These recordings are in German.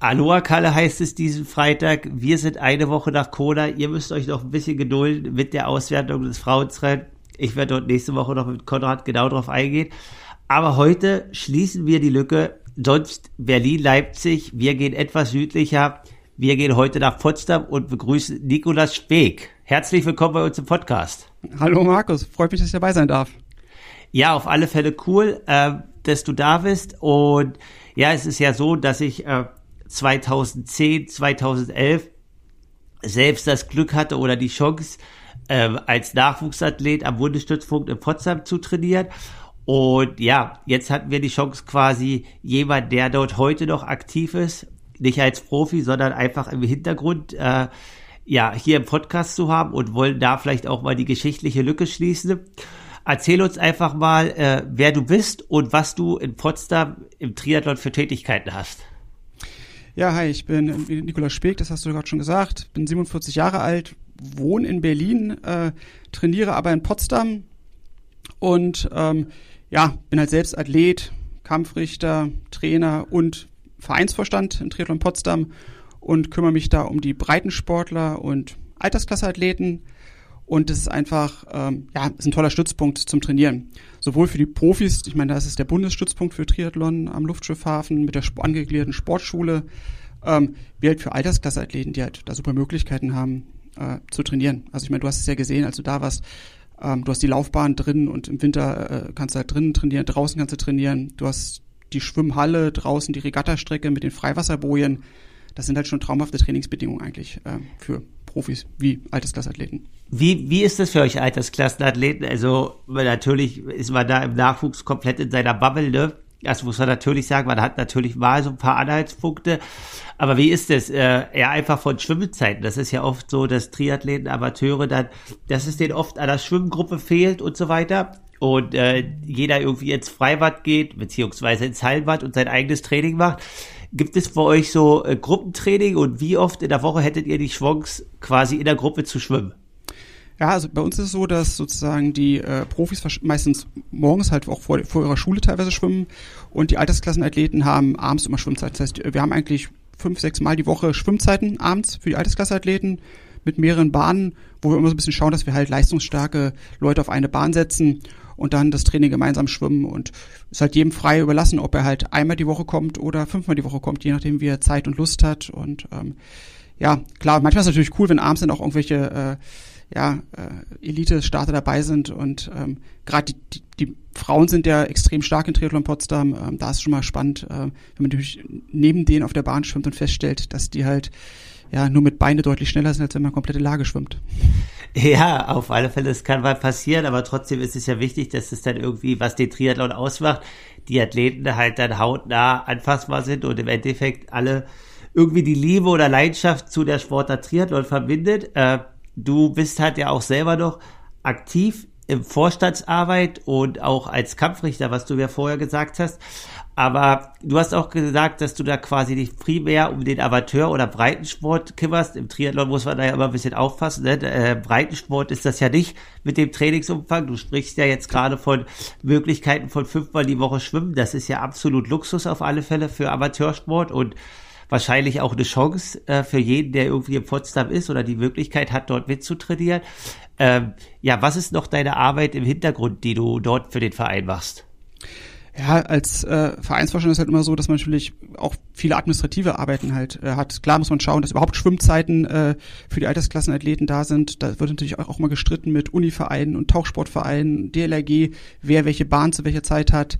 Aloha Kalle heißt es diesen Freitag. Wir sind eine Woche nach Kona. Ihr müsst euch noch ein bisschen gedulden mit der Auswertung des Frauenrennen. Ich werde dort nächste Woche noch mit Konrad genau drauf eingehen. Aber heute schließen wir die Lücke. Sonst Berlin-Leipzig. Wir gehen etwas südlicher. Wir gehen heute nach Potsdam und begrüßen Nikolas Speck. Herzlich willkommen bei uns im Podcast. Hallo Markus, freut mich, dass ich dabei sein darf. Ja, auf alle Fälle cool, äh, dass du da bist. Und ja, es ist ja so, dass ich äh, 2010, 2011 selbst das Glück hatte oder die Chance, äh, als Nachwuchsathlet am Bundesstützpunkt in Potsdam zu trainieren. Und ja, jetzt hatten wir die Chance quasi jemand, der dort heute noch aktiv ist, nicht als Profi, sondern einfach im Hintergrund, äh, ja, hier im Podcast zu haben und wollen da vielleicht auch mal die geschichtliche Lücke schließen. Erzähl uns einfach mal, äh, wer du bist und was du in Potsdam im Triathlon für Tätigkeiten hast. Ja, hi, ich bin Nikolaus Speck, das hast du gerade schon gesagt, bin 47 Jahre alt, wohne in Berlin, äh, trainiere aber in Potsdam und ähm, ja, bin halt selbst Athlet, Kampfrichter, Trainer und Vereinsvorstand in Triathlon Potsdam und kümmere mich da um die Breitensportler und Altersklasseathleten. Und das ist einfach, ähm, ja, ist ein toller Stützpunkt zum Trainieren. Sowohl für die Profis, ich meine, da ist der Bundesstützpunkt für Triathlon am Luftschiffhafen mit der angegliederten Sportschule, ähm, wie halt für Altersklasseathleten, die halt da super Möglichkeiten haben äh, zu trainieren. Also ich meine, du hast es ja gesehen, als du da warst, ähm, du hast die Laufbahn drin und im Winter äh, kannst du halt drinnen trainieren, draußen kannst du trainieren. Du hast die Schwimmhalle, draußen die Regattastrecke mit den Freiwasserbojen. Das sind halt schon traumhafte Trainingsbedingungen eigentlich äh, für Profis wie Altersklasseathleten. Wie, wie ist das für euch Altersklassenathleten? Also natürlich ist man da im Nachwuchs komplett in seiner Bubble, ne? Das muss man natürlich sagen, man hat natürlich mal so ein paar Anhaltspunkte. Aber wie ist das? Äh, eher einfach von Schwimmzeiten. Das ist ja oft so, dass Triathleten, Amateure dann, dass es denen oft an der Schwimmgruppe fehlt und so weiter. Und äh, jeder irgendwie ins Freibad geht, beziehungsweise ins Hallenbad und sein eigenes Training macht. Gibt es bei euch so äh, Gruppentraining und wie oft in der Woche hättet ihr die Chance, quasi in der Gruppe zu schwimmen? Ja, also bei uns ist es so, dass sozusagen die äh, Profis meistens morgens halt auch vor, vor ihrer Schule teilweise schwimmen und die Altersklassenathleten haben abends immer Schwimmzeit. Das heißt, wir haben eigentlich fünf, sechs Mal die Woche Schwimmzeiten abends für die Altersklassenathleten mit mehreren Bahnen, wo wir immer so ein bisschen schauen, dass wir halt leistungsstarke Leute auf eine Bahn setzen und dann das Training gemeinsam schwimmen und ist halt jedem frei überlassen, ob er halt einmal die Woche kommt oder fünfmal die Woche kommt, je nachdem, wie er Zeit und Lust hat und ähm, ja, klar, manchmal ist es natürlich cool, wenn abends dann auch irgendwelche äh, ja, äh, Elite-Starter dabei sind und ähm, gerade die, die, die Frauen sind ja extrem stark in Triathlon Potsdam. Ähm, da ist schon mal spannend, äh, wenn man natürlich neben denen auf der Bahn schwimmt und feststellt, dass die halt ja nur mit Beine deutlich schneller sind, als wenn man komplette Lage schwimmt. Ja, auf alle Fälle, es kann mal passieren, aber trotzdem ist es ja wichtig, dass es dann irgendwie, was den Triathlon ausmacht, die Athleten halt dann hautnah anfassbar sind und im Endeffekt alle irgendwie die Liebe oder Leidenschaft zu der Sportart Triathlon verbindet. Äh, du bist halt ja auch selber noch aktiv im Vorstandsarbeit und auch als Kampfrichter, was du ja vorher gesagt hast. Aber du hast auch gesagt, dass du da quasi dich primär um den Amateur- oder Breitensport kümmerst. Im Triathlon muss man da ja immer ein bisschen aufpassen. Ne? Äh, Breitensport ist das ja nicht mit dem Trainingsumfang. Du sprichst ja jetzt gerade von Möglichkeiten von fünfmal die Woche schwimmen. Das ist ja absolut Luxus auf alle Fälle für Amateursport und wahrscheinlich auch eine Chance äh, für jeden, der irgendwie in Potsdam ist oder die Möglichkeit hat, dort mitzutrainieren. Ähm, ja, was ist noch deine Arbeit im Hintergrund, die du dort für den Verein machst? Ja, als äh, Vereinsvorstand ist halt immer so, dass man natürlich auch viele administrative Arbeiten halt äh, hat. Klar muss man schauen, dass überhaupt Schwimmzeiten äh, für die Altersklassenathleten da sind. Da wird natürlich auch, auch mal gestritten mit Univereinen und Tauchsportvereinen, DLRG, wer welche Bahn zu welcher Zeit hat.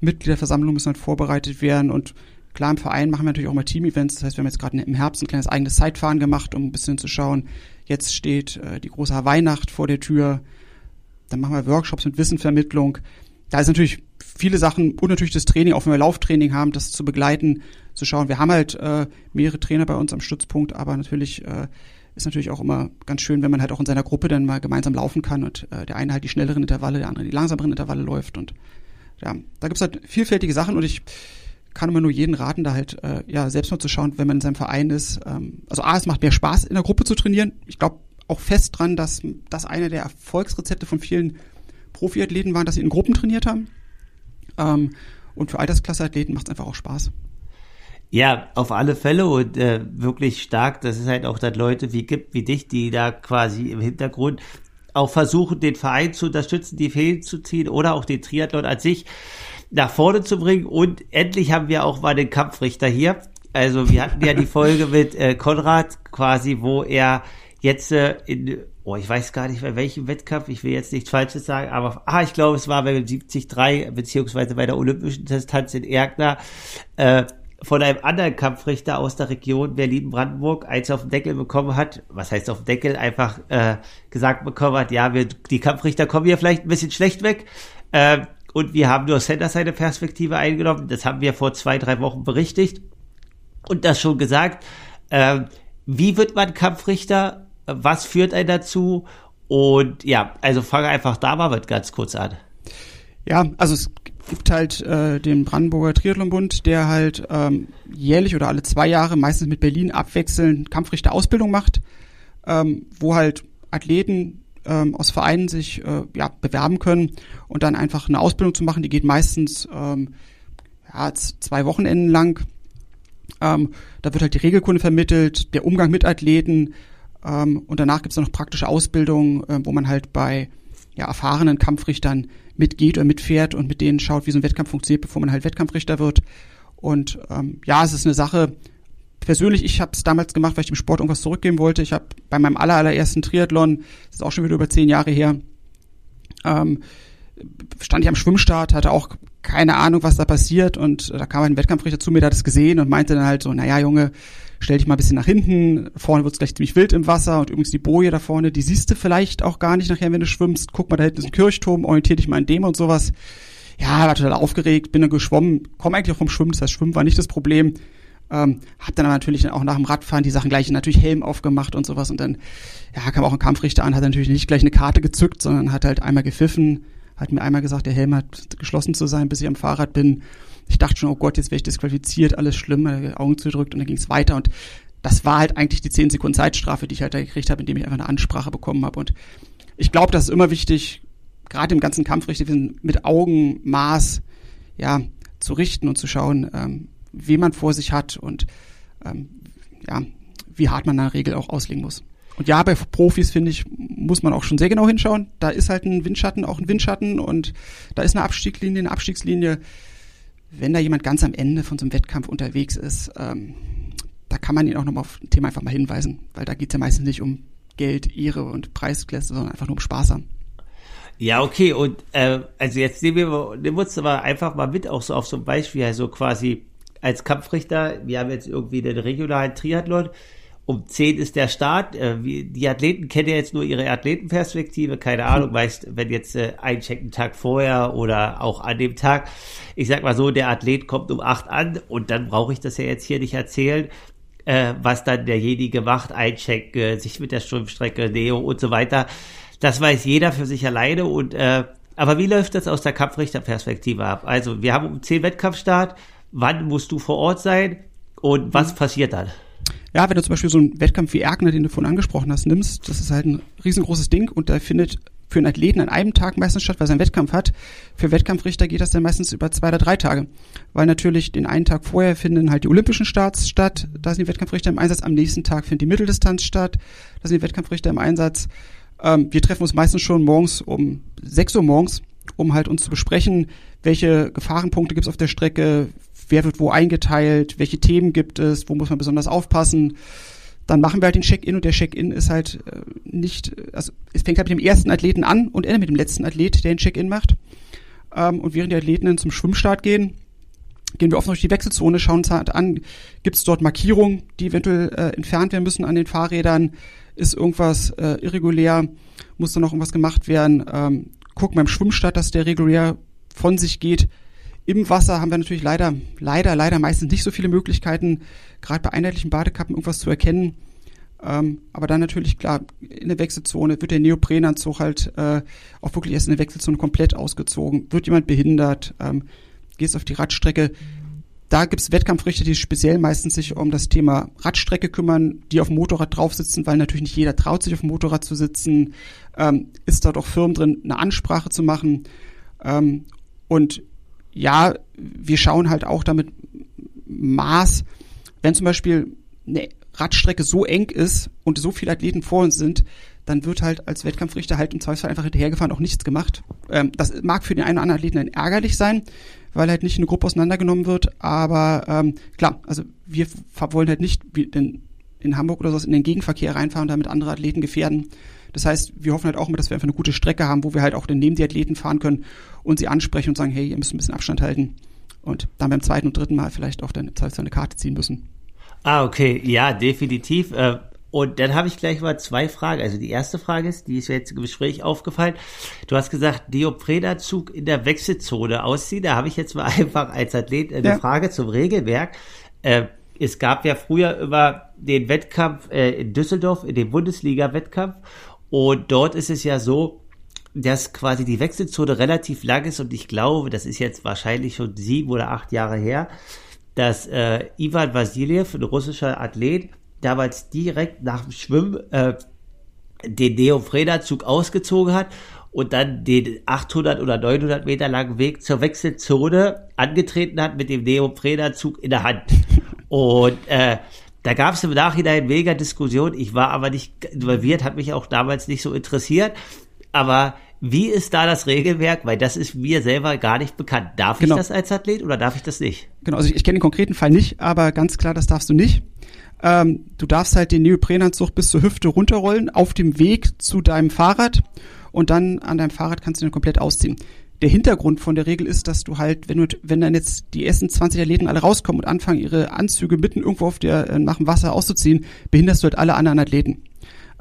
Mitgliederversammlungen müssen halt vorbereitet werden und Klar, im Verein machen wir natürlich auch mal Team-Events. Das heißt, wir haben jetzt gerade im Herbst ein kleines eigenes Zeitfahren gemacht, um ein bisschen zu schauen. Jetzt steht äh, die große Weihnacht vor der Tür. Dann machen wir Workshops mit Wissenvermittlung. Da ist natürlich viele Sachen und natürlich das Training, auch wenn wir Lauftraining haben, das zu begleiten, zu schauen. Wir haben halt äh, mehrere Trainer bei uns am Stützpunkt, aber natürlich äh, ist natürlich auch immer ganz schön, wenn man halt auch in seiner Gruppe dann mal gemeinsam laufen kann und äh, der eine halt die schnelleren Intervalle, der andere die langsameren Intervalle läuft und ja, da gibt's halt vielfältige Sachen und ich kann immer nur jeden raten, da halt äh, ja selbst mal zu schauen, wenn man in seinem Verein ist. Ähm, also A, es macht mehr Spaß, in der Gruppe zu trainieren. Ich glaube, auch fest dran, dass das eine der Erfolgsrezepte von vielen Profiathleten waren, dass sie in Gruppen trainiert haben. Ähm, und für Altersklasseathleten macht es einfach auch Spaß. Ja, auf alle Fälle und äh, wirklich stark, dass es halt auch dann Leute wie gibt, wie dich, die da quasi im Hintergrund auch versuchen, den Verein zu unterstützen, die Fähigkeit zu ziehen oder auch den Triathlon an sich nach vorne zu bringen. Und endlich haben wir auch mal den Kampfrichter hier. Also wir hatten ja die Folge mit äh, Konrad quasi, wo er jetzt äh, in, oh, ich weiß gar nicht bei welchem Wettkampf, ich will jetzt nichts Falsches sagen, aber ah, ich glaube, es war bei dem 73 beziehungsweise bei der Olympischen Distanz in Erkner, äh, von einem anderen Kampfrichter aus der Region Berlin-Brandenburg eins auf den Deckel bekommen hat, was heißt auf den Deckel, einfach äh, gesagt bekommen hat, ja, wir, die Kampfrichter kommen hier vielleicht ein bisschen schlecht weg. Äh, und wir haben nur Sender seine Perspektive eingenommen. Das haben wir vor zwei, drei Wochen berichtigt und das schon gesagt. Äh, wie wird man Kampfrichter? Was führt einen dazu? Und ja, also fange einfach da mal mit ganz kurz an. Ja, also es gibt halt äh, den Brandenburger Triathlonbund, der halt ähm, jährlich oder alle zwei Jahre meistens mit Berlin abwechselnd Kampfrichterausbildung macht, ähm, wo halt Athleten ähm, aus Vereinen sich äh, ja, bewerben können und dann einfach eine Ausbildung zu machen. Die geht meistens ähm, ja, zwei Wochenenden lang. Ähm, da wird halt die Regelkunde vermittelt, der Umgang mit Athleten ähm, und danach gibt es noch praktische Ausbildung, äh, wo man halt bei ja, erfahrenen Kampfrichtern mitgeht oder mitfährt und mit denen schaut, wie so ein Wettkampf funktioniert, bevor man halt Wettkampfrichter wird. Und ähm, ja, es ist eine Sache, persönlich, ich habe es damals gemacht, weil ich dem Sport irgendwas zurückgeben wollte. Ich habe bei meinem aller, allerersten Triathlon, das ist auch schon wieder über zehn Jahre her, ähm, stand ich am Schwimmstart, hatte auch keine Ahnung, was da passiert und da kam ein Wettkampfrichter zu mir, der hat es gesehen und meinte dann halt so, naja Junge, stell dich mal ein bisschen nach hinten, vorne wird's gleich ziemlich wild im Wasser und übrigens die Boje da vorne, die siehst du vielleicht auch gar nicht nachher, wenn du schwimmst, guck mal, da hinten ist ein Kirchturm, orientier dich mal an dem und sowas. Ja, war total aufgeregt, bin dann geschwommen, komme eigentlich auch vom Schwimmen, das heißt, Schwimmen war nicht das Problem. Ähm, hab dann aber natürlich auch nach dem Radfahren die Sachen gleich natürlich Helm aufgemacht und sowas und dann ja, kam auch ein Kampfrichter an, hat natürlich nicht gleich eine Karte gezückt, sondern hat halt einmal gepfiffen, hat mir einmal gesagt, der Helm hat geschlossen zu sein, bis ich am Fahrrad bin. Ich dachte schon, oh Gott, jetzt wäre ich disqualifiziert, alles schlimm, Augen zudrückt und dann ging es weiter und das war halt eigentlich die 10 Sekunden Zeitstrafe, die ich halt da gekriegt habe, indem ich einfach eine Ansprache bekommen habe und ich glaube, das ist immer wichtig, gerade im ganzen Kampfrichter mit Augenmaß ja zu richten und zu schauen, ähm, wen man vor sich hat und ähm, ja, wie hart man in der Regel auch auslegen muss. Und ja, bei Profis, finde ich, muss man auch schon sehr genau hinschauen. Da ist halt ein Windschatten auch ein Windschatten und da ist eine Abstiegslinie, eine Abstiegslinie. Wenn da jemand ganz am Ende von so einem Wettkampf unterwegs ist, ähm, da kann man ihn auch nochmal auf ein Thema einfach mal hinweisen, weil da geht es ja meistens nicht um Geld, Ehre und Preisklasse, sondern einfach nur um Spaß haben. Ja, okay, und äh, also jetzt nehmen wir, nehmen wir uns aber einfach mal mit, auch so auf so ein Beispiel, also quasi als Kampfrichter, wir haben jetzt irgendwie den regionalen Triathlon, um 10 ist der Start. Äh, die Athleten kennen ja jetzt nur ihre Athletenperspektive, keine Ahnung, weißt, wenn jetzt äh, einchecken Tag vorher oder auch an dem Tag, ich sag mal so, der Athlet kommt um 8 an und dann brauche ich das ja jetzt hier nicht erzählen, äh, was dann derjenige macht, eincheck, äh, sich mit der Schwimmstrecke, Neo und so weiter. Das weiß jeder für sich alleine und aber wie läuft das aus der Kampfrichterperspektive ab? Also, wir haben um 10 Wettkampfstart, wann musst du vor Ort sein und was mhm. passiert dann? Ja, wenn du zum Beispiel so einen Wettkampf wie Erkner, den du vorhin angesprochen hast, nimmst, das ist halt ein riesengroßes Ding und da findet für einen Athleten an einem Tag meistens statt, weil er einen Wettkampf hat. Für Wettkampfrichter geht das dann meistens über zwei oder drei Tage. Weil natürlich den einen Tag vorher finden halt die Olympischen Starts statt, da sind die Wettkampfrichter im Einsatz, am nächsten Tag findet die Mitteldistanz statt, da sind die Wettkampfrichter im Einsatz. Ähm, wir treffen uns meistens schon morgens um 6 Uhr morgens, um halt uns zu besprechen, welche Gefahrenpunkte gibt es auf der Strecke, wer wird wo eingeteilt, welche Themen gibt es, wo muss man besonders aufpassen. Dann machen wir halt den Check-in und der Check-in ist halt äh, nicht, also es fängt halt mit dem ersten Athleten an und endet mit dem letzten Athlet, der den Check-in macht. Ähm, und während die Athleten dann zum Schwimmstart gehen, gehen wir oft durch die Wechselzone, schauen uns halt an, gibt es dort Markierungen, die eventuell äh, entfernt werden müssen an den Fahrrädern, ist irgendwas äh, irregulär, muss da noch irgendwas gemacht werden, ähm, gucken beim Schwimmstart, dass der regulär von sich geht, im Wasser haben wir natürlich leider, leider, leider meistens nicht so viele Möglichkeiten, gerade bei einheitlichen Badekappen irgendwas zu erkennen. Ähm, aber dann natürlich, klar, in der Wechselzone wird der Neoprenanzug halt äh, auch wirklich erst in der Wechselzone komplett ausgezogen. Wird jemand behindert? Ähm, gehst auf die Radstrecke? da gibt's Wettkampfrichter, die speziell meistens sich um das Thema Radstrecke kümmern, die auf dem Motorrad drauf sitzen, weil natürlich nicht jeder traut, sich auf dem Motorrad zu sitzen. Ähm, ist dort auch Firmen drin, eine Ansprache zu machen. Ähm, und ja, wir schauen halt auch damit Maß, wenn zum Beispiel eine Radstrecke so eng ist und so viele Athleten vor uns sind, dann wird halt als Wettkampfrichter halt im Zweifelsfall einfach hinterhergefahren, auch nichts gemacht. Ähm, das mag für den einen oder anderen Athleten dann ärgerlich sein, weil halt nicht eine Gruppe auseinandergenommen wird. Aber ähm, klar, also wir wollen halt nicht wie in, in Hamburg oder so in den Gegenverkehr reinfahren und damit andere Athleten gefährden. Das heißt, wir hoffen halt auch immer, dass wir einfach eine gute Strecke haben, wo wir halt auch dann neben die Athleten fahren können und sie ansprechen und sagen, hey, ihr müsst ein bisschen Abstand halten. Und dann beim zweiten und dritten Mal vielleicht auch dann eine Karte ziehen müssen. Ah, okay, ja, definitiv. Äh, und dann habe ich gleich mal zwei Fragen. Also die erste Frage ist, die ist mir jetzt im Gespräch aufgefallen. Du hast gesagt, Diopredazug in der Wechselzone ausziehen. Da habe ich jetzt mal einfach als Athlet eine ja. Frage zum Regelwerk. Äh, es gab ja früher immer den Wettkampf äh, in Düsseldorf, in dem Bundesliga-Wettkampf. Und dort ist es ja so, dass quasi die Wechselzone relativ lang ist. Und ich glaube, das ist jetzt wahrscheinlich schon sieben oder acht Jahre her, dass äh, Ivan Vasiljev, ein russischer Athlet, damals direkt nach dem Schwimmen äh, den Neoprenanzug ausgezogen hat und dann den 800 oder 900 Meter langen Weg zur Wechselzone angetreten hat mit dem Neoprenanzug in der Hand. Und äh, da gab es im Nachhinein mega Diskussion. Ich war aber nicht involviert, hat mich auch damals nicht so interessiert. Aber wie ist da das Regelwerk? Weil das ist mir selber gar nicht bekannt. Darf genau. ich das als Athlet oder darf ich das nicht? Genau, also ich, ich kenne den konkreten Fall nicht, aber ganz klar, das darfst du nicht. Ähm, du darfst halt den Neoprenanzug bis zur Hüfte runterrollen auf dem Weg zu deinem Fahrrad und dann an deinem Fahrrad kannst du ihn komplett ausziehen. Der Hintergrund von der Regel ist, dass du halt, wenn du, wenn dann jetzt die ersten 20 Athleten alle rauskommen und anfangen, ihre Anzüge mitten irgendwo auf der, äh, nach dem Wasser auszuziehen, behinderst du halt alle anderen Athleten.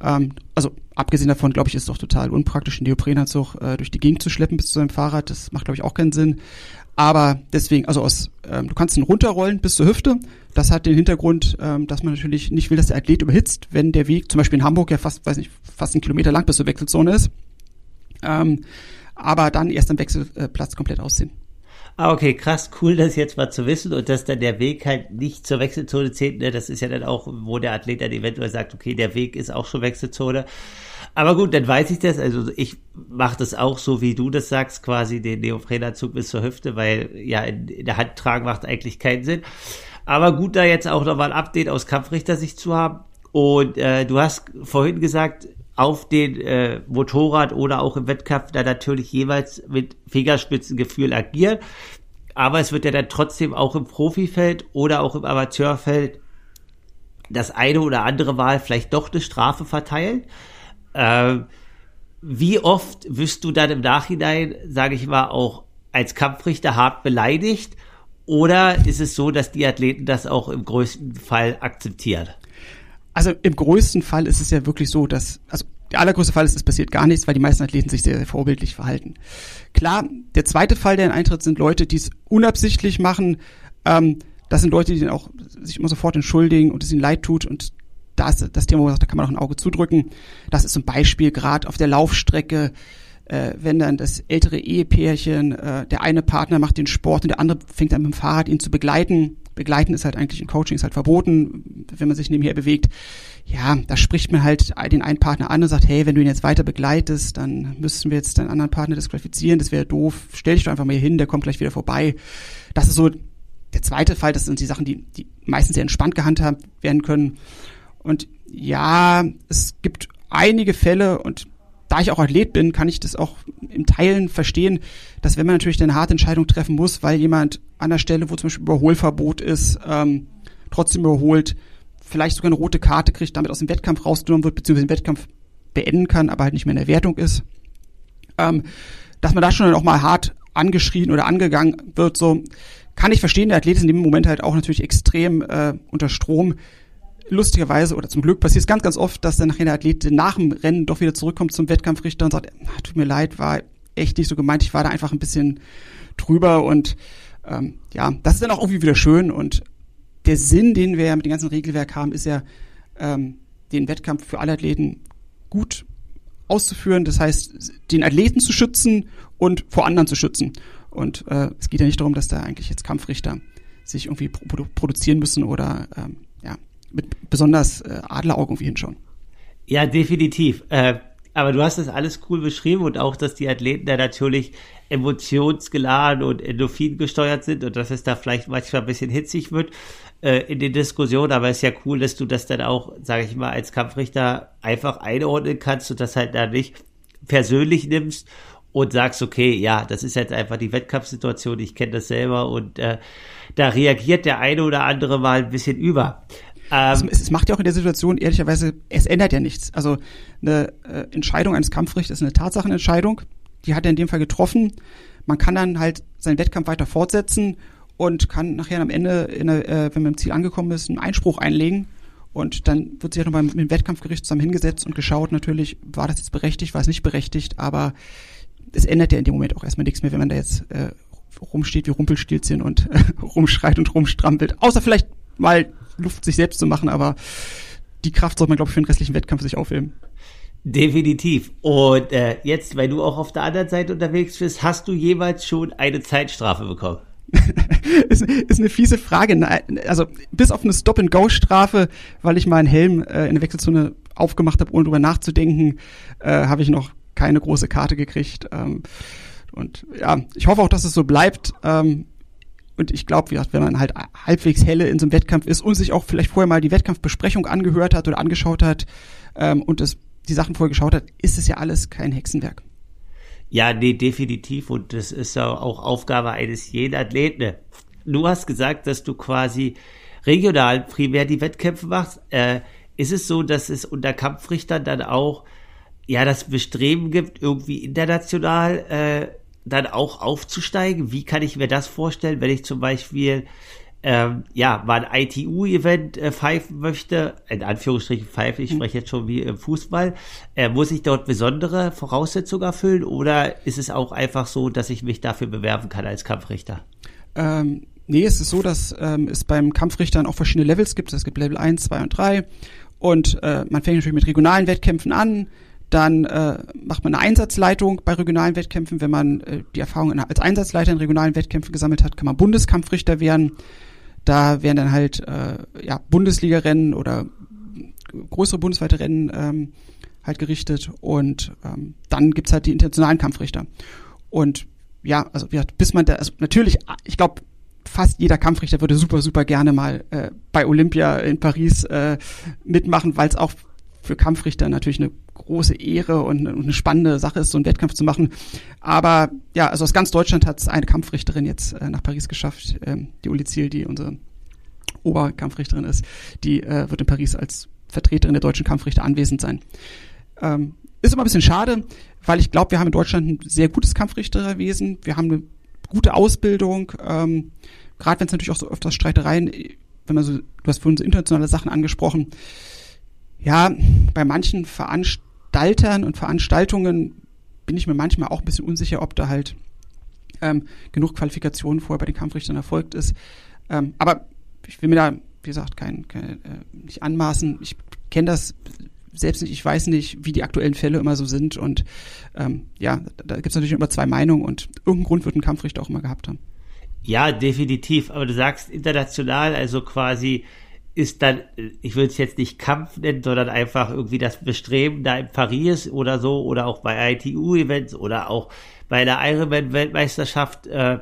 Ähm, also abgesehen davon, glaube ich, ist es doch total unpraktisch, einen Neoprenanzug äh, durch die Gegend zu schleppen bis zu deinem Fahrrad. Das macht, glaube ich, auch keinen Sinn. Aber deswegen, also aus, ähm, du kannst ihn runterrollen bis zur Hüfte. Das hat den Hintergrund, ähm, dass man natürlich nicht will, dass der Athlet überhitzt, wenn der Weg zum Beispiel in Hamburg ja fast, weiß nicht, fast einen Kilometer lang bis zur Wechselzone ist. Ähm, aber dann erst am Wechselplatz komplett ausziehen. Ah, okay, krass, cool, das jetzt mal zu wissen und dass dann der Weg halt nicht zur Wechselzone zählt. Ne? Das ist ja dann auch, wo der Athlet dann eventuell sagt, okay, der Weg ist auch schon Wechselzone. Aber gut, dann weiß ich das. Also ich mache das auch so, wie du das sagst, quasi den Neoprenanzug bis zur Hüfte, weil ja in, in der Hand tragen macht eigentlich keinen Sinn. Aber gut, da jetzt auch nochmal ein Update aus Kampfrichter-Sicht zu haben. Und äh, du hast vorhin gesagt, auf den äh, Motorrad oder auch im Wettkampf da natürlich jeweils mit Fingerspitzengefühl agieren. Aber es wird ja dann trotzdem auch im Profifeld oder auch im Amateurfeld das eine oder andere Mal vielleicht doch eine Strafe verteilen. Äh, wie oft wirst du dann im Nachhinein, sage ich mal, auch als Kampfrichter hart beleidigt? Oder ist es so, dass die Athleten das auch im größten Fall akzeptieren? Also im größten Fall ist es ja wirklich so, dass, also der allergrößte Fall ist, es passiert gar nichts, weil die meisten Athleten sich sehr, sehr vorbildlich verhalten. Klar, der zweite Fall, der in Eintritt, sind Leute, die es unabsichtlich machen. Ähm, das sind Leute, die dann auch sich immer sofort entschuldigen und es ihnen leid tut und da ist das Thema, wo man sagt, da kann man auch ein Auge zudrücken. Das ist zum Beispiel gerade auf der Laufstrecke, äh, wenn dann das ältere Ehepärchen, äh, der eine Partner macht den Sport und der andere fängt dann mit dem Fahrrad ihn zu begleiten. Begleiten ist halt eigentlich in Coaching ist halt verboten, wenn man sich nebenher bewegt. Ja, da spricht man halt den einen Partner an und sagt, hey, wenn du ihn jetzt weiter begleitest, dann müssten wir jetzt deinen anderen Partner disqualifizieren, das wäre doof. Stell dich doch einfach mal hier hin, der kommt gleich wieder vorbei. Das ist so der zweite Fall, das sind die Sachen, die, die meistens sehr entspannt gehandhabt werden können. Und ja, es gibt einige Fälle und da ich auch Athlet bin, kann ich das auch im Teilen verstehen, dass wenn man natürlich eine harte Entscheidung treffen muss, weil jemand an der Stelle, wo zum Beispiel Überholverbot ist, ähm, trotzdem überholt, vielleicht sogar eine rote Karte kriegt, damit aus dem Wettkampf rausgenommen wird, beziehungsweise den Wettkampf beenden kann, aber halt nicht mehr in der Wertung ist, ähm, dass man da schon auch mal hart angeschrien oder angegangen wird, so kann ich verstehen. Der Athlet ist in dem Moment halt auch natürlich extrem äh, unter Strom lustigerweise oder zum Glück passiert es ganz, ganz oft, dass dann nachher der Athlet nach dem Rennen doch wieder zurückkommt zum Wettkampfrichter und sagt, ah, tut mir leid, war echt nicht so gemeint, ich war da einfach ein bisschen drüber und ähm, ja, das ist dann auch irgendwie wieder schön und der Sinn, den wir ja mit dem ganzen Regelwerk haben, ist ja, ähm, den Wettkampf für alle Athleten gut auszuführen, das heißt, den Athleten zu schützen und vor anderen zu schützen. Und äh, es geht ja nicht darum, dass da eigentlich jetzt Kampfrichter sich irgendwie produ produzieren müssen oder ähm, mit besonders äh, Adleraugen irgendwie hinschauen. Ja, definitiv. Äh, aber du hast das alles cool beschrieben und auch, dass die Athleten da natürlich emotionsgeladen und Endorphin gesteuert sind und dass es da vielleicht manchmal ein bisschen hitzig wird äh, in den Diskussionen. Aber es ist ja cool, dass du das dann auch, sage ich mal, als Kampfrichter einfach einordnen kannst und das halt da nicht persönlich nimmst und sagst, okay, ja, das ist jetzt einfach die Wettkampfsituation, ich kenne das selber und äh, da reagiert der eine oder andere mal ein bisschen über. Ähm, es, es, macht ja auch in der Situation, ehrlicherweise, es ändert ja nichts. Also eine äh, Entscheidung eines Kampfrichters ist eine Tatsachenentscheidung, die hat er in dem Fall getroffen. Man kann dann halt seinen Wettkampf weiter fortsetzen und kann nachher am Ende, der, äh, wenn man im Ziel angekommen ist, einen Einspruch einlegen. Und dann wird sich ja nochmal mit dem Wettkampfgericht zusammen hingesetzt und geschaut natürlich, war das jetzt berechtigt, war es nicht berechtigt, aber es ändert ja in dem Moment auch erstmal nichts mehr, wenn man da jetzt äh, rumsteht wie Rumpelstilzchen und äh, rumschreit und rumstrampelt. Außer vielleicht mal Luft sich selbst zu machen, aber die Kraft sollte man, glaube ich, für den restlichen Wettkampf sich aufheben. Definitiv. Und äh, jetzt, weil du auch auf der anderen Seite unterwegs bist, hast du jeweils schon eine Zeitstrafe bekommen? ist, ist eine fiese Frage. Also bis auf eine Stop-and-Go-Strafe, weil ich meinen Helm äh, in der Wechselzone aufgemacht habe, ohne drüber nachzudenken, äh, habe ich noch keine große Karte gekriegt. Ähm, und ja, ich hoffe auch, dass es so bleibt. Ähm, und ich glaube, wenn man halt halbwegs helle in so einem Wettkampf ist und sich auch vielleicht vorher mal die Wettkampfbesprechung angehört hat oder angeschaut hat ähm, und das, die Sachen vorher geschaut hat, ist es ja alles kein Hexenwerk. Ja, nee, definitiv. Und das ist ja auch Aufgabe eines jeden Athleten. Du hast gesagt, dass du quasi regional primär die Wettkämpfe machst. Äh, ist es so, dass es unter Kampfrichtern dann auch ja das Bestreben gibt, irgendwie international äh, dann auch aufzusteigen? Wie kann ich mir das vorstellen, wenn ich zum Beispiel ähm, ja, mal ein ITU-Event äh, pfeifen möchte, in Anführungsstrichen pfeifen, ich mhm. spreche jetzt schon wie im Fußball, äh, muss ich dort besondere Voraussetzungen erfüllen oder ist es auch einfach so, dass ich mich dafür bewerben kann als Kampfrichter? Ähm, nee, es ist so, dass ähm, es beim Kampfrichtern auch verschiedene Levels gibt. Es gibt Level 1, 2 und 3 und äh, man fängt natürlich mit regionalen Wettkämpfen an, dann äh, macht man eine Einsatzleitung bei regionalen Wettkämpfen. Wenn man äh, die Erfahrung als Einsatzleiter in regionalen Wettkämpfen gesammelt hat, kann man Bundeskampfrichter werden. Da werden dann halt äh, ja, Bundesliga-Rennen oder größere bundesweite Rennen ähm, halt gerichtet. Und ähm, dann gibt's halt die internationalen Kampfrichter. Und ja, also bis man da, also natürlich, ich glaube, fast jeder Kampfrichter würde super, super gerne mal äh, bei Olympia in Paris äh, mitmachen, weil es auch für Kampfrichter natürlich eine große Ehre und eine spannende Sache ist, so einen Wettkampf zu machen. Aber ja, also aus ganz Deutschland hat es eine Kampfrichterin jetzt äh, nach Paris geschafft, ähm, die Uli Ziel, die unsere Oberkampfrichterin ist, die äh, wird in Paris als Vertreterin der deutschen Kampfrichter anwesend sein. Ähm, ist immer ein bisschen schade, weil ich glaube, wir haben in Deutschland ein sehr gutes Kampfrichterwesen. Wir haben eine gute Ausbildung, ähm, gerade wenn es natürlich auch so öfters Streitereien, wenn man so, du hast vorhin so internationale Sachen angesprochen, ja, bei manchen Veranstaltern und Veranstaltungen bin ich mir manchmal auch ein bisschen unsicher, ob da halt ähm, genug Qualifikationen vorher bei den Kampfrichtern erfolgt ist. Ähm, aber ich will mir da, wie gesagt, kein, kein äh, nicht anmaßen. Ich kenne das selbst nicht, ich weiß nicht, wie die aktuellen Fälle immer so sind. Und ähm, ja, da, gibt es natürlich immer zwei Meinungen und irgendeinen Grund wird ein Kampfrichter auch immer gehabt haben. Ja, definitiv. Aber du sagst international, also quasi ist dann, ich will es jetzt nicht Kampf nennen, sondern einfach irgendwie das Bestreben da in Paris oder so oder auch bei ITU-Events oder auch bei der Ironman-Weltmeisterschaft äh,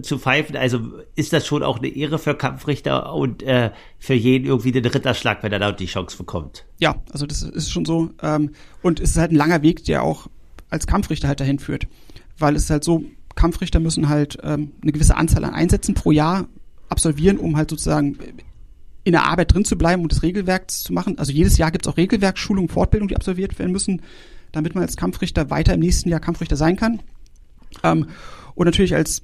zu pfeifen. Also ist das schon auch eine Ehre für Kampfrichter und äh, für jeden irgendwie den Ritterschlag, wenn er da die Chance bekommt. Ja, also das ist schon so. Ähm, und es ist halt ein langer Weg, der auch als Kampfrichter halt dahin führt. Weil es halt so, Kampfrichter müssen halt ähm, eine gewisse Anzahl an Einsätzen pro Jahr absolvieren, um halt sozusagen in der Arbeit drin zu bleiben und das Regelwerk zu machen. Also jedes Jahr gibt es auch Regelwerkschulungen, Fortbildungen, die absolviert werden müssen, damit man als Kampfrichter weiter im nächsten Jahr Kampfrichter sein kann. Ähm, und natürlich als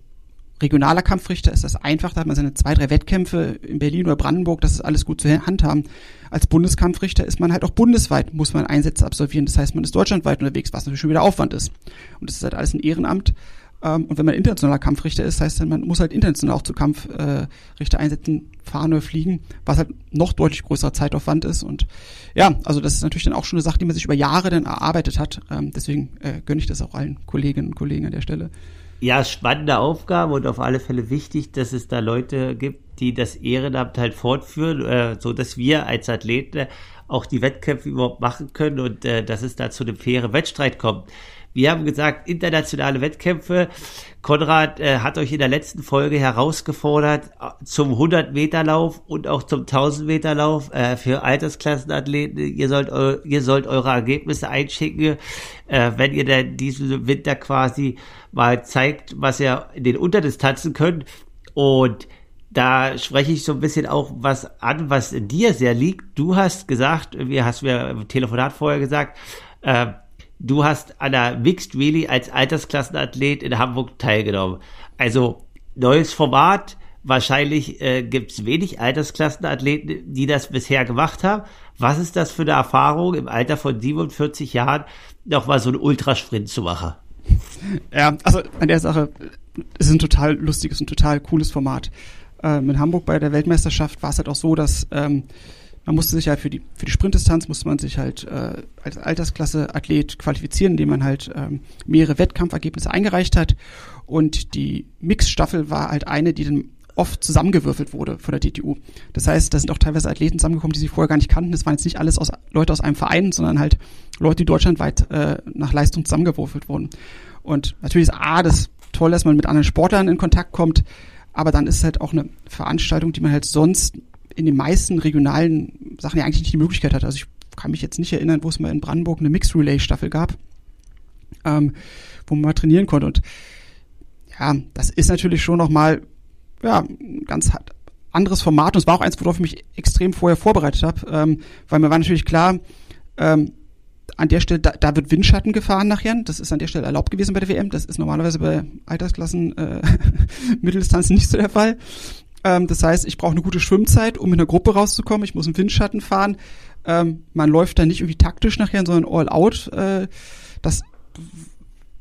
regionaler Kampfrichter ist das einfach, da hat man seine zwei, drei Wettkämpfe in Berlin oder Brandenburg, das ist alles gut zu handhaben. Als Bundeskampfrichter ist man halt auch bundesweit, muss man Einsätze absolvieren. Das heißt, man ist deutschlandweit unterwegs, was natürlich schon wieder Aufwand ist. Und das ist halt alles ein Ehrenamt. Ähm, und wenn man internationaler Kampfrichter ist, heißt dann, man muss halt international auch zu Kampfrichter einsetzen, fahren oder fliegen, was halt noch deutlich größerer Zeitaufwand ist. Und ja, also das ist natürlich dann auch schon eine Sache, die man sich über Jahre dann erarbeitet hat. Ähm, deswegen äh, gönne ich das auch allen Kolleginnen und Kollegen an der Stelle. Ja, spannende Aufgabe und auf alle Fälle wichtig, dass es da Leute gibt, die das Ehrenamt halt fortführen, äh, so dass wir als Athleten auch die Wettkämpfe überhaupt machen können und äh, dass es da zu einem fairen Wettstreit kommt. Wir haben gesagt, internationale Wettkämpfe. Konrad äh, hat euch in der letzten Folge herausgefordert äh, zum 100-Meter-Lauf und auch zum 1000-Meter-Lauf äh, für Altersklassenathleten. Ihr sollt, eu ihr sollt eure Ergebnisse einschicken, äh, wenn ihr dann diesen Winter quasi mal zeigt, was ihr in den Unterdistanzen könnt. Und da spreche ich so ein bisschen auch was an, was dir sehr liegt. Du hast gesagt, wie hast mir im Telefonat vorher gesagt, äh, du hast an der Mixed Relay als Altersklassenathlet in Hamburg teilgenommen. Also neues Format, wahrscheinlich äh, gibt es wenig Altersklassenathleten, die das bisher gemacht haben. Was ist das für eine Erfahrung, im Alter von 47 Jahren noch mal so einen Ultrasprint zu machen? Ja, also an der Sache, es ist ein total lustiges und total cooles Format. Ähm, in Hamburg bei der Weltmeisterschaft war es halt auch so, dass ähm, man musste sich halt für die, für die Sprintdistanz musste man sich halt äh, als Altersklasse Athlet qualifizieren, indem man halt ähm, mehrere Wettkampfergebnisse eingereicht hat. Und die Mixstaffel war halt eine, die dann oft zusammengewürfelt wurde von der DTU. Das heißt, da sind auch teilweise Athleten zusammengekommen, die sie vorher gar nicht kannten. Das waren jetzt nicht alles aus, Leute aus einem Verein, sondern halt Leute, die deutschlandweit äh, nach Leistung zusammengewürfelt wurden. Und natürlich ist A, das toll, dass man mit anderen Sportlern in Kontakt kommt, aber dann ist es halt auch eine Veranstaltung, die man halt sonst in den meisten regionalen Sachen ja eigentlich nicht die Möglichkeit hat. Also ich kann mich jetzt nicht erinnern, wo es mal in Brandenburg eine Mixed Relay Staffel gab, ähm, wo man mal trainieren konnte. Und ja, das ist natürlich schon nochmal ja, ein ganz anderes Format. Und es war auch eins, worauf ich mich extrem vorher vorbereitet habe, ähm, weil mir war natürlich klar, ähm, an der Stelle, da, da wird Windschatten gefahren nachher. Das ist an der Stelle erlaubt gewesen bei der WM. Das ist normalerweise bei Altersklassen äh, Mitteldistanzen nicht so der Fall. Ähm, das heißt, ich brauche eine gute Schwimmzeit, um in der Gruppe rauszukommen. Ich muss im Windschatten fahren. Ähm, man läuft da nicht irgendwie taktisch nachher, sondern all out. Äh, das,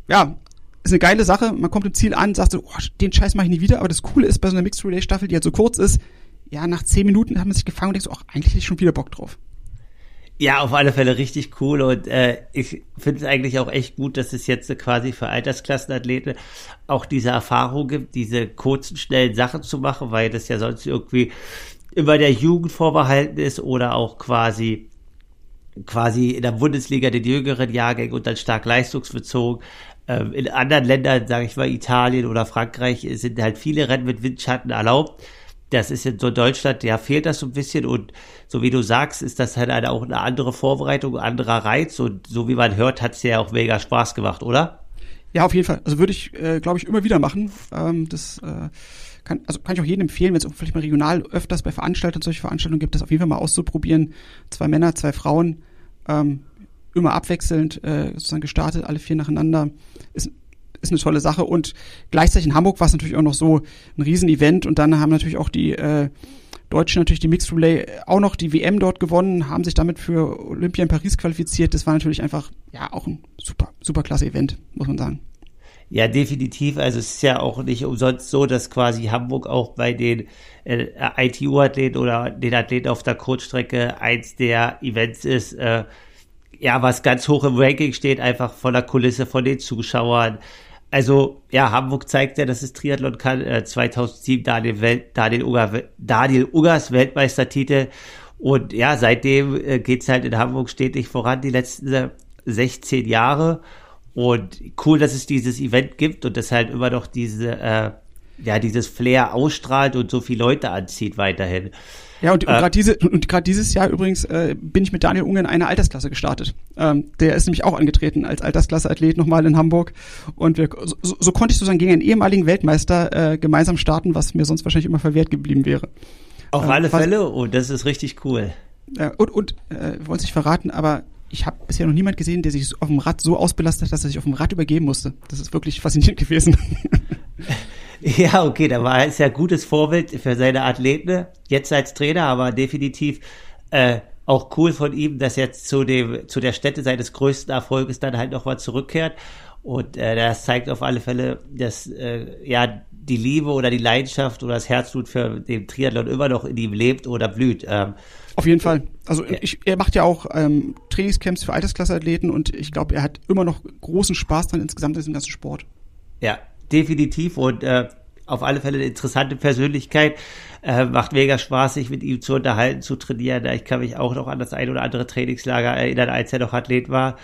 ja, ist eine geile Sache. Man kommt im Ziel an, sagt so, oh, den Scheiß mache ich nie wieder. Aber das Coole ist bei so einer Mixed Relay Staffel, die halt so kurz ist, ja, nach zehn Minuten hat man sich gefangen und denkt so, ach, eigentlich hätte ich schon wieder Bock drauf. Ja, auf alle Fälle richtig cool und äh, ich finde es eigentlich auch echt gut, dass es jetzt quasi für Altersklassenathleten auch diese Erfahrung gibt, diese kurzen, schnellen Sachen zu machen, weil das ja sonst irgendwie immer der Jugend vorbehalten ist oder auch quasi quasi in der Bundesliga den jüngeren Jahrgängen und dann stark leistungsbezogen. Ähm, in anderen Ländern, sage ich mal Italien oder Frankreich, sind halt viele Rennen mit Windschatten erlaubt das ist in so Deutschland, ja, fehlt das so ein bisschen und so wie du sagst, ist das halt eine, auch eine andere Vorbereitung, ein anderer Reiz und so wie man hört, hat es ja auch mega Spaß gemacht, oder? Ja, auf jeden Fall. Also würde ich, äh, glaube ich, immer wieder machen. Ähm, das äh, kann, also kann ich auch jedem empfehlen, wenn es vielleicht mal regional öfters bei Veranstaltungen solche Veranstaltungen gibt, das auf jeden Fall mal auszuprobieren. Zwei Männer, zwei Frauen, ähm, immer abwechselnd äh, sozusagen gestartet, alle vier nacheinander. Ist ist eine tolle Sache. Und gleichzeitig in Hamburg war es natürlich auch noch so ein Riesenevent und dann haben natürlich auch die äh, Deutschen natürlich die Mixed Relay auch noch die WM dort gewonnen, haben sich damit für Olympia in Paris qualifiziert. Das war natürlich einfach ja auch ein super, super klasse Event, muss man sagen. Ja, definitiv. Also es ist ja auch nicht umsonst so, dass quasi Hamburg auch bei den äh, ITU-Athleten oder den Athleten auf der Kurzstrecke eins der Events ist, äh, ja, was ganz hoch im Ranking steht, einfach von der Kulisse, von den Zuschauern, also ja, Hamburg zeigt ja, dass es Triathlon kann. Äh, 2007 Daniel, Welt, Daniel, Unger, Daniel Ugers Weltmeistertitel. Und ja, seitdem äh, geht's halt in Hamburg stetig voran, die letzten 16 Jahre. Und cool, dass es dieses Event gibt und das halt immer noch diese, äh, ja, dieses Flair ausstrahlt und so viele Leute anzieht weiterhin. Ja, und, äh, und gerade diese, dieses Jahr übrigens äh, bin ich mit Daniel Unger in einer Altersklasse gestartet. Ähm, der ist nämlich auch angetreten als Altersklasse-Athlet nochmal in Hamburg. Und wir, so, so konnte ich sozusagen gegen einen ehemaligen Weltmeister äh, gemeinsam starten, was mir sonst wahrscheinlich immer verwehrt geblieben wäre. Auf äh, alle Fälle, und oh, das ist richtig cool. Ja, und und äh, wollte es nicht verraten, aber ich habe bisher noch niemand gesehen, der sich auf dem Rad so ausbelastet hat, dass er sich auf dem Rad übergeben musste. Das ist wirklich faszinierend gewesen. Ja, okay, da war es ja gutes Vorbild für seine Athleten, jetzt als Trainer, aber definitiv äh, auch cool von ihm, dass er jetzt zu dem zu der Stätte seines größten Erfolges dann halt nochmal zurückkehrt. Und äh, das zeigt auf alle Fälle, dass äh, ja die Liebe oder die Leidenschaft oder das Herzblut für den Triathlon immer noch in ihm lebt oder blüht. Ähm, auf jeden Fall. Also ich, er macht ja auch ähm, Trainingscamps für Altersklasseathleten und ich glaube, er hat immer noch großen Spaß dran insgesamt in diesem ganzen Sport. Ja, definitiv. Und äh, auf alle Fälle eine interessante Persönlichkeit. Äh, macht mega Spaß, sich mit ihm zu unterhalten, zu trainieren. Ich kann mich auch noch an das ein oder andere Trainingslager erinnern, als er noch Athlet war.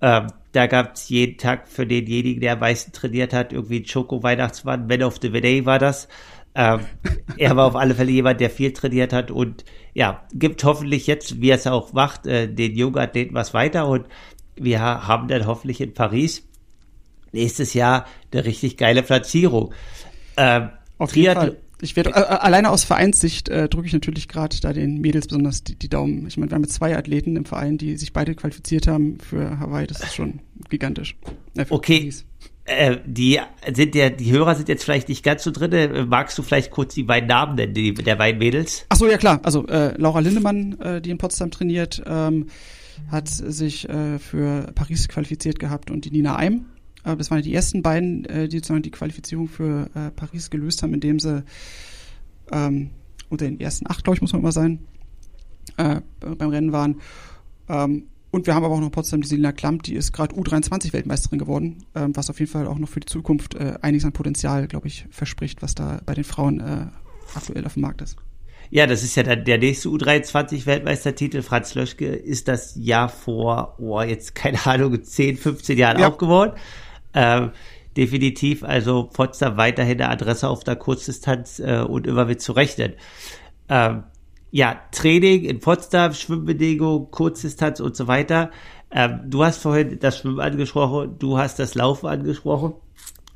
Ähm, da gab es jeden Tag für denjenigen, der am meisten trainiert hat, irgendwie einen Schoko-Weihnachtsmann. Man of the Day war das. Ähm, er war auf alle Fälle jemand, der viel trainiert hat und ja, gibt hoffentlich jetzt, wie er es auch macht, äh, den jungen Athleten was weiter und wir haben dann hoffentlich in Paris nächstes Jahr eine richtig geile Platzierung. Ähm, auf jeden Fall. Ich werde äh, äh, alleine aus Vereinssicht äh, drücke ich natürlich gerade da den Mädels besonders die, die Daumen. Ich meine, wir haben jetzt zwei Athleten im Verein, die sich beide qualifiziert haben für Hawaii. Das ist schon gigantisch. Äh, okay. Äh, die sind ja, die Hörer sind jetzt vielleicht nicht ganz so drin. Äh, magst du vielleicht kurz die beiden Namen nennen, die, der beiden Mädels? Ach so, ja klar. Also äh, Laura Lindemann, äh, die in Potsdam trainiert, ähm, hat sich äh, für Paris qualifiziert gehabt und die Nina Eim äh, das waren die ersten beiden, äh, die sozusagen die Qualifizierung für äh, Paris gelöst haben, indem sie ähm, unter den ersten acht, glaube ich, muss man immer sein, äh, beim Rennen waren. Ähm, und wir haben aber auch noch Potsdam die Selina Klamp, die ist gerade U23-Weltmeisterin geworden, ähm, was auf jeden Fall auch noch für die Zukunft äh, einiges an Potenzial, glaube ich, verspricht, was da bei den Frauen äh, aktuell auf dem Markt ist. Ja, das ist ja dann der nächste U23-Weltmeistertitel. Franz Löschke ist das Jahr vor, oh, jetzt keine Ahnung, 10, 15 Jahren ja. auch Ähm, definitiv, also Potsdam weiterhin eine Adresse auf der Kurzdistanz äh, und immer mit zu rechnen. Ähm, ja, Training in Potsdam, Schwimmbedingungen, Kurzdistanz und so weiter. Ähm, du hast vorhin das Schwimmen angesprochen, du hast das Laufen angesprochen.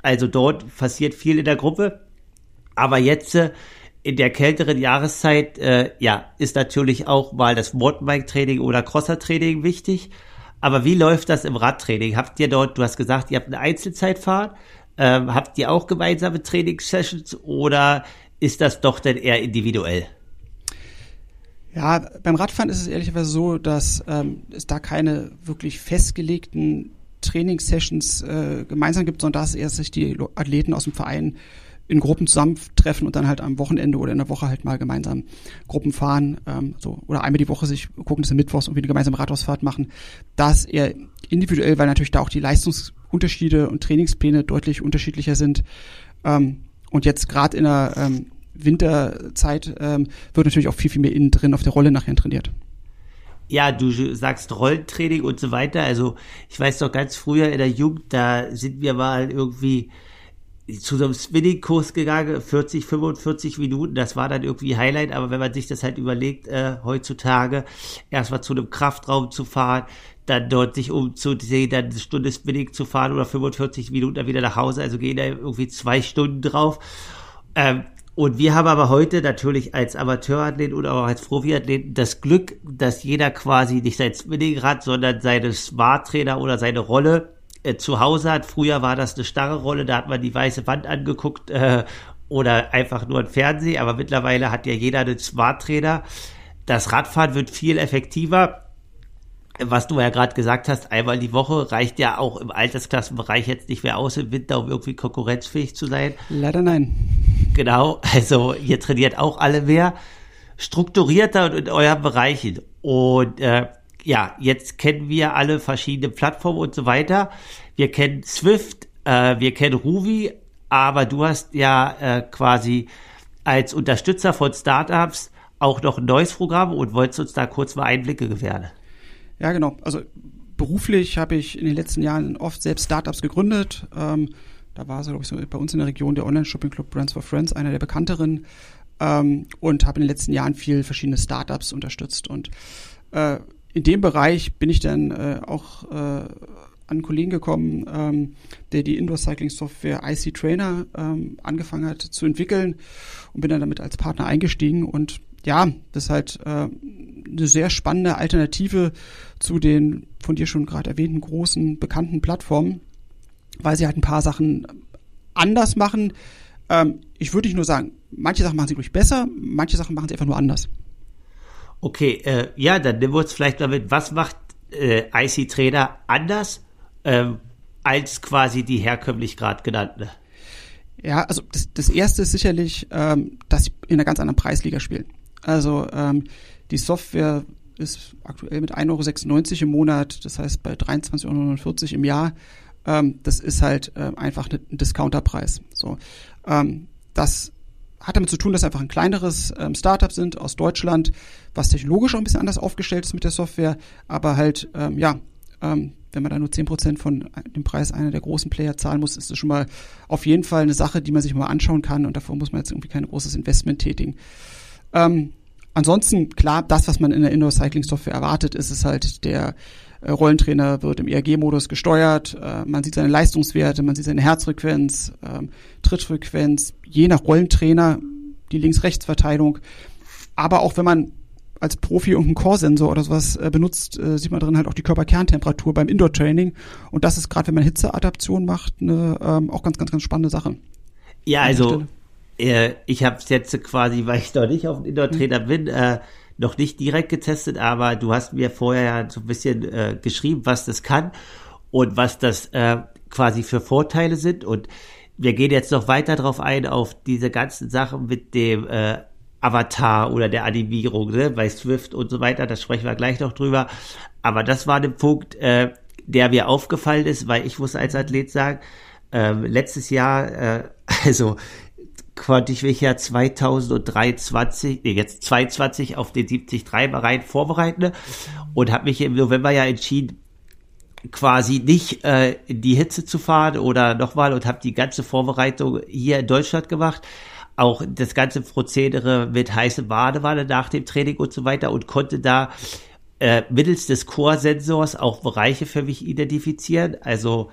Also dort passiert viel in der Gruppe. Aber jetzt äh, in der kälteren Jahreszeit, äh, ja, ist natürlich auch mal das Mountainbike-Training oder Crosser-Training wichtig. Aber wie läuft das im Radtraining? Habt ihr dort, du hast gesagt, ihr habt eine Einzelzeitfahrt, ähm, habt ihr auch gemeinsame Trainingssessions oder ist das doch denn eher individuell? Ja, beim Radfahren ist es ehrlicherweise so, dass ähm, es da keine wirklich festgelegten Trainingssessions äh, gemeinsam gibt, sondern dass erst sich die Athleten aus dem Verein in Gruppen zusammentreffen und dann halt am Wochenende oder in der Woche halt mal gemeinsam Gruppen fahren, ähm, so oder einmal die Woche sich gucken, dass sie mittwochs irgendwie eine gemeinsame Radausfahrt machen. Das eher individuell, weil natürlich da auch die Leistungsunterschiede und Trainingspläne deutlich unterschiedlicher sind. Ähm, und jetzt gerade in der ähm, Winterzeit ähm, wird natürlich auch viel, viel mehr innen drin auf der Rolle nachher trainiert ja, du sagst Rollentraining und so weiter. Also ich weiß doch ganz früher in der Jugend, da sind wir mal irgendwie zu so einem Spinning-Kurs gegangen, 40, 45 Minuten, das war dann irgendwie Highlight, aber wenn man sich das halt überlegt, äh, heutzutage erstmal zu einem Kraftraum zu fahren, dann dort sich umzusehen, dann eine Stunde Spinning zu fahren oder 45 Minuten dann wieder nach Hause, also gehen da irgendwie zwei Stunden drauf. Ähm, und wir haben aber heute natürlich als Amateurathlet oder auch als Profiathlet das Glück, dass jeder quasi nicht sein Spinningrad, sondern seine Smart-Trainer oder seine Rolle äh, zu Hause hat. Früher war das eine starre Rolle, da hat man die weiße Wand angeguckt äh, oder einfach nur ein Fernseher, aber mittlerweile hat ja jeder einen Smart-Trainer. Das Radfahren wird viel effektiver. Was du ja gerade gesagt hast, einmal die Woche reicht ja auch im Altersklassenbereich jetzt nicht mehr aus im Winter, um irgendwie konkurrenzfähig zu sein. Leider nein. Genau, also ihr trainiert auch alle mehr strukturierter und in euren Bereichen. Und äh, ja, jetzt kennen wir alle verschiedene Plattformen und so weiter. Wir kennen Swift, äh, wir kennen Ruby, aber du hast ja äh, quasi als Unterstützer von Startups auch noch ein neues Programm und wolltest uns da kurz mal Einblicke gewähren. Ja, genau. Also beruflich habe ich in den letzten Jahren oft selbst Startups gegründet. Ähm, da war so, glaube ich, so bei uns in der Region der Online-Shopping-Club Brands for Friends, einer der bekannteren. Ähm, und habe in den letzten Jahren viel verschiedene Startups unterstützt. Und äh, in dem Bereich bin ich dann äh, auch äh, an einen Kollegen gekommen, ähm, der die Indoor Cycling Software IC Trainer ähm, angefangen hat zu entwickeln und bin dann damit als Partner eingestiegen und ja, das ist halt äh, eine sehr spannende Alternative zu den von dir schon gerade erwähnten großen bekannten Plattformen, weil sie halt ein paar Sachen anders machen. Ähm, ich würde nicht nur sagen, manche Sachen machen sie durch besser, manche Sachen machen sie einfach nur anders. Okay, äh, ja, dann nehmen wir uns vielleicht damit, was macht äh, IC Trainer anders ähm, als quasi die herkömmlich gerade genannten? Ja, also das, das erste ist sicherlich, ähm, dass sie in einer ganz anderen Preisliga spielen. Also ähm, die Software ist aktuell mit 1,96 Euro im Monat, das heißt bei 23,49 Euro im Jahr. Ähm, das ist halt äh, einfach ein Discounterpreis. So. Ähm, das hat damit zu tun, dass einfach ein kleineres ähm, Startup sind aus Deutschland, was technologisch auch ein bisschen anders aufgestellt ist mit der Software, aber halt, ähm, ja, ähm, wenn man da nur zehn Prozent von dem Preis einer der großen Player zahlen muss, ist das schon mal auf jeden Fall eine Sache, die man sich mal anschauen kann und davor muss man jetzt irgendwie kein großes Investment tätigen. Ähm, ansonsten, klar, das, was man in der Indoor-Cycling-Software erwartet, ist es halt der Rollentrainer wird im ERG-Modus gesteuert, äh, man sieht seine Leistungswerte, man sieht seine Herzfrequenz, ähm, Trittfrequenz, je nach Rollentrainer die Links-Rechts-Verteilung. Aber auch wenn man als Profi irgendeinen Core-Sensor oder sowas äh, benutzt, äh, sieht man drin halt auch die Körperkerntemperatur beim Indoor-Training. Und das ist gerade, wenn man Hitzeadaption macht, eine ähm, auch ganz, ganz, ganz spannende Sache. Ja, also äh, ich habe es jetzt quasi, weil ich noch nicht auf dem Indoor-Trainer mhm. bin, äh, noch nicht direkt getestet, aber du hast mir vorher ja so ein bisschen äh, geschrieben, was das kann und was das äh, quasi für Vorteile sind. Und wir gehen jetzt noch weiter drauf ein, auf diese ganzen Sachen mit dem äh, Avatar oder der Animierung, ne, bei Swift und so weiter, da sprechen wir gleich noch drüber. Aber das war ein Punkt, äh, der mir aufgefallen ist, weil ich muss als Athlet sagen, äh, letztes Jahr, äh, also ich ja 2023, nee, jetzt 22 auf den 73 rein vorbereiten und habe mich im November ja entschieden, quasi nicht äh, in die Hitze zu fahren oder nochmal und habe die ganze Vorbereitung hier in Deutschland gemacht. Auch das ganze Prozedere mit heißem Badewanne nach dem Training und so weiter und konnte da äh, mittels des Core-Sensors auch Bereiche für mich identifizieren. Also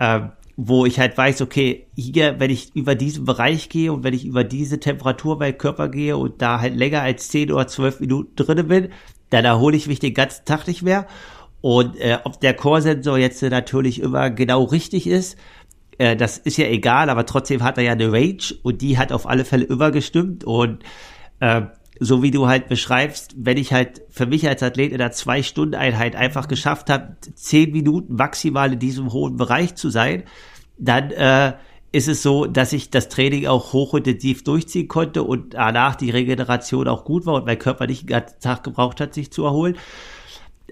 ähm, wo ich halt weiß, okay, hier, wenn ich über diesen Bereich gehe und wenn ich über diese Temperatur bei Körper gehe und da halt länger als 10 oder 12 Minuten drin bin, dann erhole ich mich den ganzen Tag nicht mehr. Und äh, ob der Core-Sensor jetzt natürlich immer genau richtig ist, äh, das ist ja egal, aber trotzdem hat er ja eine Range und die hat auf alle Fälle immer gestimmt und äh, so wie du halt beschreibst, wenn ich halt für mich als Athlet in der Zwei-Stunden-Einheit einfach geschafft habe, zehn Minuten maximal in diesem hohen Bereich zu sein, dann äh, ist es so, dass ich das Training auch hochintensiv durchziehen konnte und danach die Regeneration auch gut war und mein Körper nicht den ganzen Tag gebraucht hat, sich zu erholen.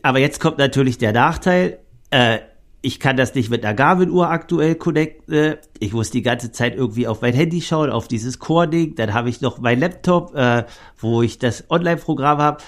Aber jetzt kommt natürlich der Nachteil. Äh, ich kann das nicht mit einer Garmin-Uhr aktuell connecten. Ich muss die ganze Zeit irgendwie auf mein Handy schauen, auf dieses Core-Ding. Dann habe ich noch mein Laptop, äh, wo ich das Online-Programm habe.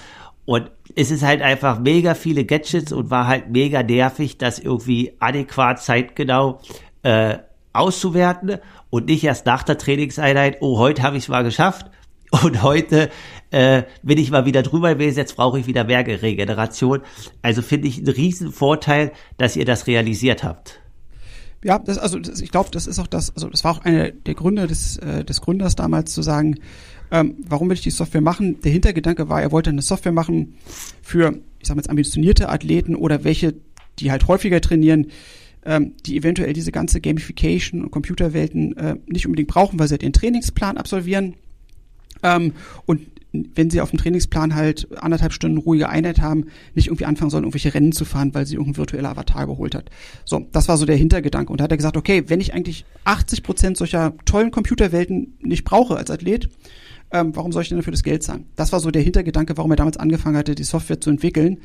Und es ist halt einfach mega viele Gadgets und war halt mega nervig, das irgendwie adäquat zeitgenau äh, auszuwerten und nicht erst nach der Trainingseinheit, oh, heute habe ich es mal geschafft und heute äh, bin ich mal wieder drüber gewesen, jetzt brauche ich wieder mehr Regeneration. Also finde ich einen riesen Vorteil, dass ihr das realisiert habt. Ja, das, also das, ich glaube, das ist auch das, also das war auch einer der Gründe des, äh, des Gründers damals zu sagen, ähm, warum will ich die Software machen? Der Hintergedanke war, er wollte eine Software machen für, ich sage jetzt, ambitionierte Athleten oder welche, die halt häufiger trainieren, ähm, die eventuell diese ganze Gamification und Computerwelten äh, nicht unbedingt brauchen, weil sie halt den Trainingsplan absolvieren ähm, und wenn sie auf dem Trainingsplan halt anderthalb Stunden ruhige Einheit haben, nicht irgendwie anfangen sollen, irgendwelche Rennen zu fahren, weil sie irgendein virtueller Avatar geholt hat. So, das war so der Hintergedanke. Und da hat er gesagt, okay, wenn ich eigentlich 80 Prozent solcher tollen Computerwelten nicht brauche als Athlet, ähm, warum soll ich denn dafür das Geld zahlen? Das war so der Hintergedanke, warum er damals angefangen hatte, die Software zu entwickeln.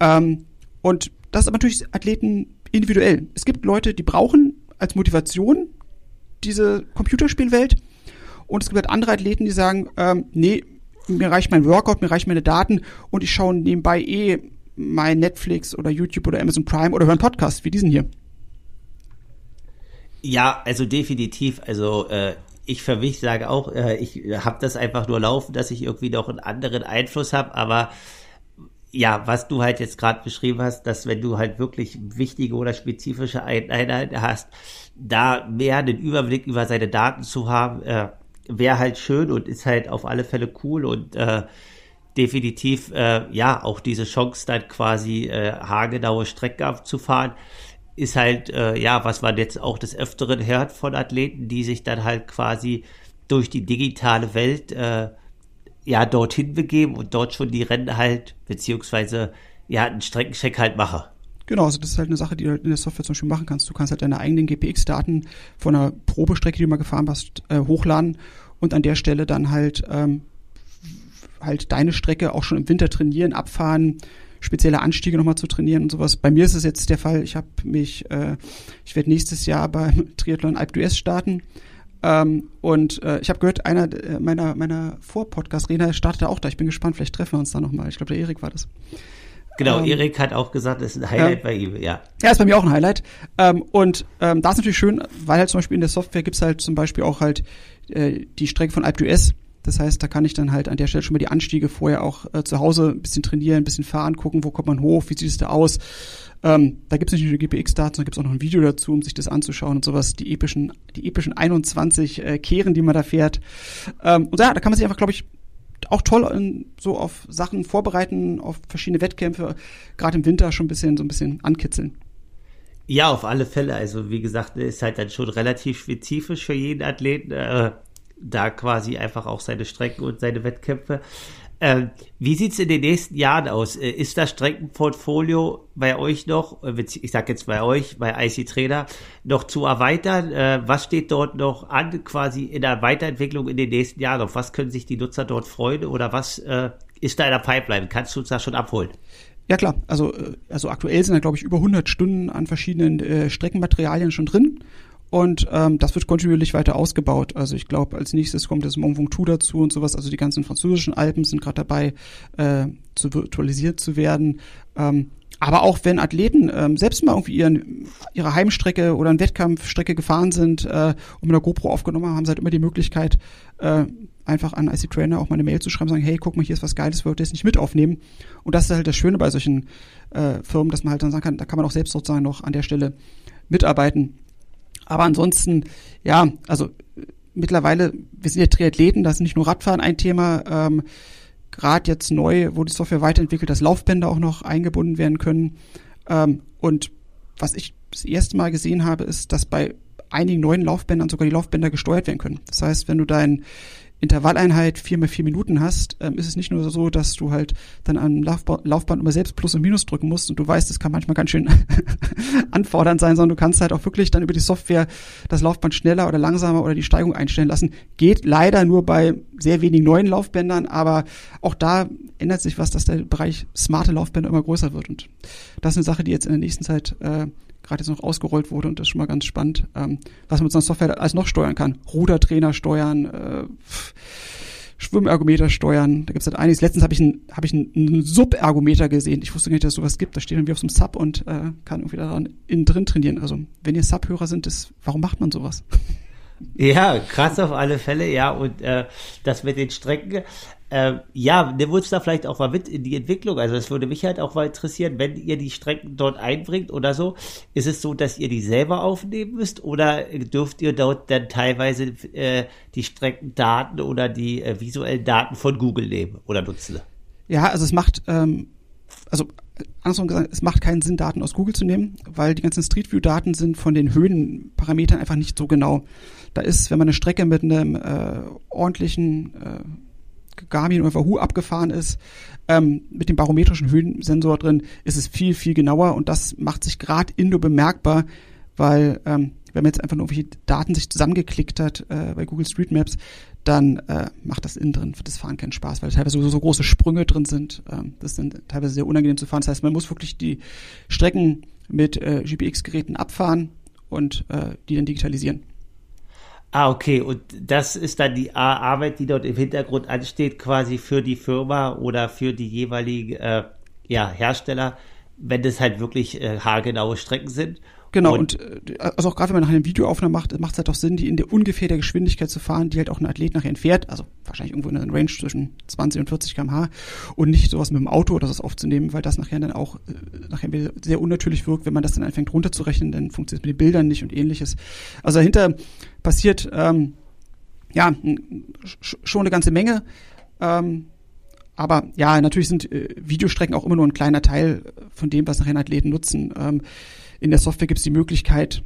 Ähm, und das ist aber natürlich Athleten individuell. Es gibt Leute, die brauchen als Motivation diese Computerspielwelt. Und es gibt halt andere Athleten, die sagen, ähm, nee, mir reicht mein Workout, mir reichen meine Daten und ich schaue nebenbei eh mein Netflix oder YouTube oder Amazon Prime oder höre einen Podcast wie diesen hier. Ja, also definitiv. Also äh, ich für mich sage auch, äh, ich habe das einfach nur laufen, dass ich irgendwie noch einen anderen Einfluss habe, aber ja, was du halt jetzt gerade beschrieben hast, dass wenn du halt wirklich wichtige oder spezifische Einheiten hast, da mehr den Überblick über seine Daten zu haben, äh, wäre halt schön und ist halt auf alle Fälle cool und äh, definitiv äh, ja auch diese Chance dann quasi äh, haargenaue Strecke abzufahren ist halt äh, ja was man jetzt auch des öfteren hört von Athleten die sich dann halt quasi durch die digitale Welt äh, ja dorthin begeben und dort schon die Rennen halt beziehungsweise ja einen Streckencheck halt machen Genau, also das ist halt eine Sache, die du halt in der Software zum Beispiel machen kannst. Du kannst halt deine eigenen GPX-Daten von einer Probestrecke, die du mal gefahren hast, äh, hochladen und an der Stelle dann halt ähm, halt deine Strecke auch schon im Winter trainieren, abfahren, spezielle Anstiege nochmal zu trainieren und sowas. Bei mir ist es jetzt der Fall, ich habe mich, äh, ich werde nächstes Jahr beim Triathlon Alp d'Huez starten Ähm, und äh, ich habe gehört, einer äh, meiner, meiner Vor-Podcast-Redner startete auch da. Ich bin gespannt, vielleicht treffen wir uns da nochmal. Ich glaube, der Erik war das. Genau, ähm, Erik hat auch gesagt, das ist ein Highlight ja. bei ihm, ja. Ja, ist bei mir auch ein Highlight. Ähm, und ähm, da ist natürlich schön, weil halt zum Beispiel in der Software gibt's halt zum Beispiel auch halt äh, die Strecke von AlpDuS. Das heißt, da kann ich dann halt an der Stelle schon mal die Anstiege vorher auch äh, zu Hause ein bisschen trainieren, ein bisschen fahren, gucken, wo kommt man hoch, wie sieht es da aus. Ähm, da gibt es nicht nur die GPX-Daten, sondern gibt es auch noch ein Video dazu, um sich das anzuschauen und sowas, die epischen, die epischen 21 äh, Kehren, die man da fährt. Ähm, und ja, da kann man sich einfach, glaube ich, auch toll in, so auf Sachen vorbereiten, auf verschiedene Wettkämpfe, gerade im Winter schon ein bisschen so ein bisschen ankitzeln. Ja, auf alle Fälle. Also wie gesagt, ist halt dann schon relativ spezifisch für jeden Athleten, äh, da quasi einfach auch seine Strecken und seine Wettkämpfe. Ähm, wie sieht's in den nächsten Jahren aus? Äh, ist das Streckenportfolio bei euch noch, äh, ich sag jetzt bei euch, bei IC Trainer, noch zu erweitern? Äh, was steht dort noch an, quasi in der Weiterentwicklung in den nächsten Jahren? Auf was können sich die Nutzer dort freuen oder was äh, ist da in der Pipeline? Kannst du uns da schon abholen? Ja klar, also, also aktuell sind da glaube ich über 100 Stunden an verschiedenen äh, Streckenmaterialien schon drin und ähm, das wird kontinuierlich weiter ausgebaut. Also ich glaube, als nächstes kommt das Mont Ventoux dazu und sowas. Also die ganzen französischen Alpen sind gerade dabei, äh, zu virtualisiert zu werden. Ähm, aber auch wenn Athleten ähm, selbst mal irgendwie ihren, ihre Heimstrecke oder eine Wettkampfstrecke gefahren sind äh, und mit einer GoPro aufgenommen haben, haben sie halt immer die Möglichkeit, äh, einfach an IC Trainer auch mal eine Mail zu schreiben, sagen, hey, guck mal, hier ist was Geiles, ihr das nicht mit aufnehmen? Und das ist halt das Schöne bei solchen äh, Firmen, dass man halt dann sagen kann, da kann man auch selbst sozusagen noch an der Stelle mitarbeiten. Aber ansonsten, ja, also mittlerweile, wir sind ja Triathleten, da ist nicht nur Radfahren ein Thema. Ähm, Gerade jetzt neu, wo die Software weiterentwickelt, dass Laufbänder auch noch eingebunden werden können. Ähm, und was ich das erste Mal gesehen habe, ist, dass bei einigen neuen Laufbändern sogar die Laufbänder gesteuert werden können. Das heißt, wenn du dein Intervalleinheit vier mal vier Minuten hast, ähm, ist es nicht nur so, dass du halt dann am Laufba Laufband immer selbst Plus und Minus drücken musst und du weißt, es kann manchmal ganz schön anfordernd sein, sondern du kannst halt auch wirklich dann über die Software das Laufband schneller oder langsamer oder die Steigung einstellen lassen. Geht leider nur bei sehr wenigen neuen Laufbändern, aber auch da ändert sich was, dass der Bereich smarte Laufbänder immer größer wird und das ist eine Sache, die jetzt in der nächsten Zeit äh, gerade jetzt noch ausgerollt wurde und das ist schon mal ganz spannend, ähm, was man mit so einer Software alles noch steuern kann. Rudertrainer steuern, äh, Schwimmergometer steuern. Da gibt's halt einiges. Letztens habe ich einen hab ich einen, Sub-Ergometer gesehen. Ich wusste gar nicht, dass es sowas gibt. Da steht dann wie auf so einem Sub und äh, kann irgendwie daran innen drin trainieren. Also wenn ihr Sub-Hörer sind, ist, warum macht man sowas? Ja, krass auf alle Fälle, ja. Und äh, das mit den Strecken, äh, ja, nimm uns da vielleicht auch mal mit in die Entwicklung. Also es würde mich halt auch mal interessieren, wenn ihr die Strecken dort einbringt oder so, ist es so, dass ihr die selber aufnehmen müsst oder dürft ihr dort dann teilweise äh, die Streckendaten oder die äh, visuellen Daten von Google nehmen oder nutzen? Ja, also es macht, ähm, also andersrum gesagt, es macht keinen Sinn, Daten aus Google zu nehmen, weil die ganzen Street View Daten sind von den Höhenparametern einfach nicht so genau. Da ist, wenn man eine Strecke mit einem äh, ordentlichen äh, Garmin oder Wahoo abgefahren ist, ähm, mit dem barometrischen Höhensensor drin, ist es viel, viel genauer und das macht sich gerade Indo bemerkbar, weil ähm, wenn man jetzt einfach nur irgendwelche Daten sich zusammengeklickt hat äh, bei Google Street Maps, dann äh, macht das innen drin für das Fahren keinen Spaß, weil teilweise so, so große Sprünge drin sind. Ähm, das ist teilweise sehr unangenehm zu fahren. Das heißt, man muss wirklich die Strecken mit äh, GPX-Geräten abfahren und äh, die dann digitalisieren. Ah, okay. Und das ist dann die Arbeit, die dort im Hintergrund ansteht, quasi für die Firma oder für die jeweiligen äh, ja, Hersteller, wenn das halt wirklich äh, haargenaue Strecken sind. Genau, und, und äh, also auch gerade wenn man nachher eine Videoaufnahme macht, macht es halt auch Sinn, die in der ungefähr der Geschwindigkeit zu fahren, die halt auch ein Athlet nachher entfährt, also wahrscheinlich irgendwo in einer Range zwischen 20 und 40 km/h und nicht sowas mit dem Auto oder das aufzunehmen, weil das nachher dann auch äh, nachher sehr unnatürlich wirkt, wenn man das dann anfängt runterzurechnen, dann funktioniert es mit den Bildern nicht und ähnliches. Also dahinter passiert ähm, ja schon eine ganze Menge. Ähm, aber ja, natürlich sind äh, Videostrecken auch immer nur ein kleiner Teil von dem, was nachher Athleten nutzen. Ähm, in der Software gibt es die Möglichkeit,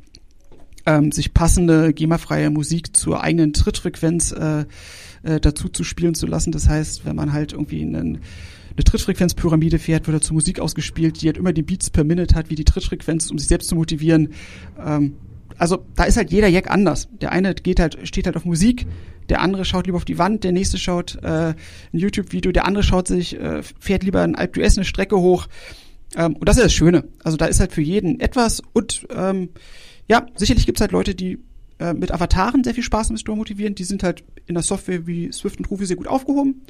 ähm, sich passende GEMA-freie Musik zur eigenen Trittfrequenz äh, äh, dazu zu spielen zu lassen. Das heißt, wenn man halt irgendwie einen, eine Trittfrequenzpyramide fährt, wird dazu Musik ausgespielt, die halt immer die Beats per Minute hat, wie die Trittfrequenz, um sich selbst zu motivieren. Ähm, also da ist halt jeder Jack anders. Der eine geht halt, steht halt auf Musik, der andere schaut lieber auf die Wand, der nächste schaut äh, ein YouTube-Video, der andere schaut sich, äh, fährt lieber ein Alp eine Strecke hoch. Ähm, und das ist das Schöne. Also da ist halt für jeden etwas und ähm, ja, sicherlich gibt es halt Leute, die äh, mit Avataren sehr viel Spaß im Store motivieren. Die sind halt in der Software wie Swift und Ruby sehr gut aufgehoben.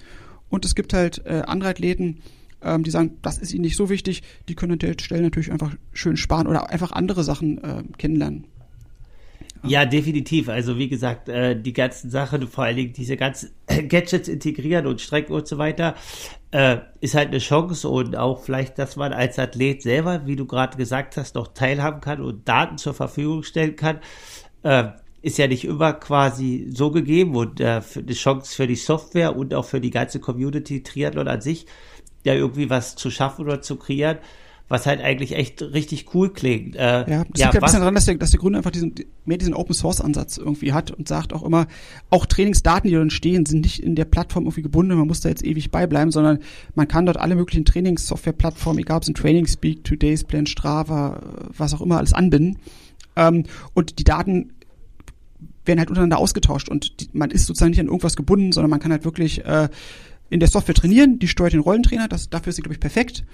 Und es gibt halt äh, andere Athleten, ähm, die sagen, das ist ihnen nicht so wichtig. Die können an der Stelle natürlich einfach schön sparen oder einfach andere Sachen äh, kennenlernen. Ja, definitiv. Also wie gesagt, äh, die ganzen Sachen, vor allen Dingen diese ganzen Gadgets integrieren und Strecken und so weiter, äh, ist halt eine Chance und auch vielleicht, dass man als Athlet selber, wie du gerade gesagt hast, noch teilhaben kann und Daten zur Verfügung stellen kann. Äh, ist ja nicht immer quasi so gegeben und äh, die Chance für die Software und auch für die ganze Community Triathlon an sich, ja irgendwie was zu schaffen oder zu kreieren, was halt eigentlich echt richtig cool klingt. Äh, ja, das ja, liegt ja ein bisschen daran, dass der, dass der Gründer einfach diesen, mehr diesen Open Source Ansatz irgendwie hat und sagt auch immer, auch Trainingsdaten, die dort stehen, sind nicht in der Plattform irgendwie gebunden, man muss da jetzt ewig beibleiben, sondern man kann dort alle möglichen Trainingssoftware-Plattformen, egal ob es ein Training Speak, Today's Plan, Strava, was auch immer, alles anbinden. Ähm, und die Daten werden halt untereinander ausgetauscht und die, man ist sozusagen nicht an irgendwas gebunden, sondern man kann halt wirklich äh, in der Software trainieren, die steuert den Rollentrainer, das, dafür ist sie, glaube ich, perfekt.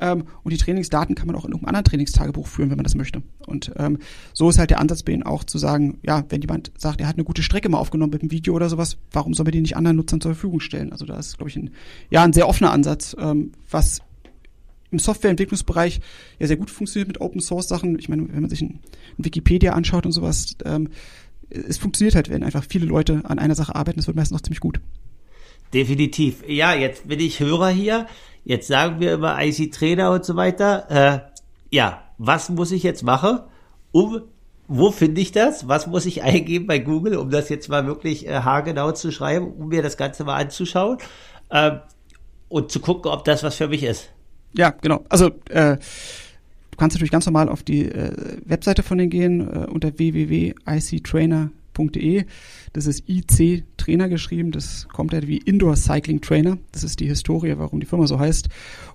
Ähm, und die Trainingsdaten kann man auch in irgendeinem anderen Trainingstagebuch führen, wenn man das möchte. Und ähm, so ist halt der Ansatz bei Ihnen auch zu sagen, ja, wenn jemand sagt, er hat eine gute Strecke mal aufgenommen mit einem Video oder sowas, warum soll man die nicht anderen Nutzern zur Verfügung stellen? Also da ist, glaube ich, ein, ja, ein sehr offener Ansatz, ähm, was im Softwareentwicklungsbereich ja sehr gut funktioniert mit Open Source Sachen. Ich meine, wenn man sich ein, ein Wikipedia anschaut und sowas, ähm, es funktioniert halt, wenn einfach viele Leute an einer Sache arbeiten, das wird meistens noch ziemlich gut. Definitiv. Ja, jetzt bin ich Hörer hier. Jetzt sagen wir über IC Trainer und so weiter. Äh, ja, was muss ich jetzt machen, um wo finde ich das? Was muss ich eingeben bei Google, um das jetzt mal wirklich äh, haargenau zu schreiben, um mir das Ganze mal anzuschauen äh, und zu gucken, ob das was für mich ist? Ja, genau. Also äh, Du kannst natürlich ganz normal auf die äh, Webseite von denen gehen äh, unter www.ictrainer.de. Das ist IC Trainer geschrieben. Das kommt halt wie Indoor Cycling Trainer. Das ist die Historie, warum die Firma so heißt.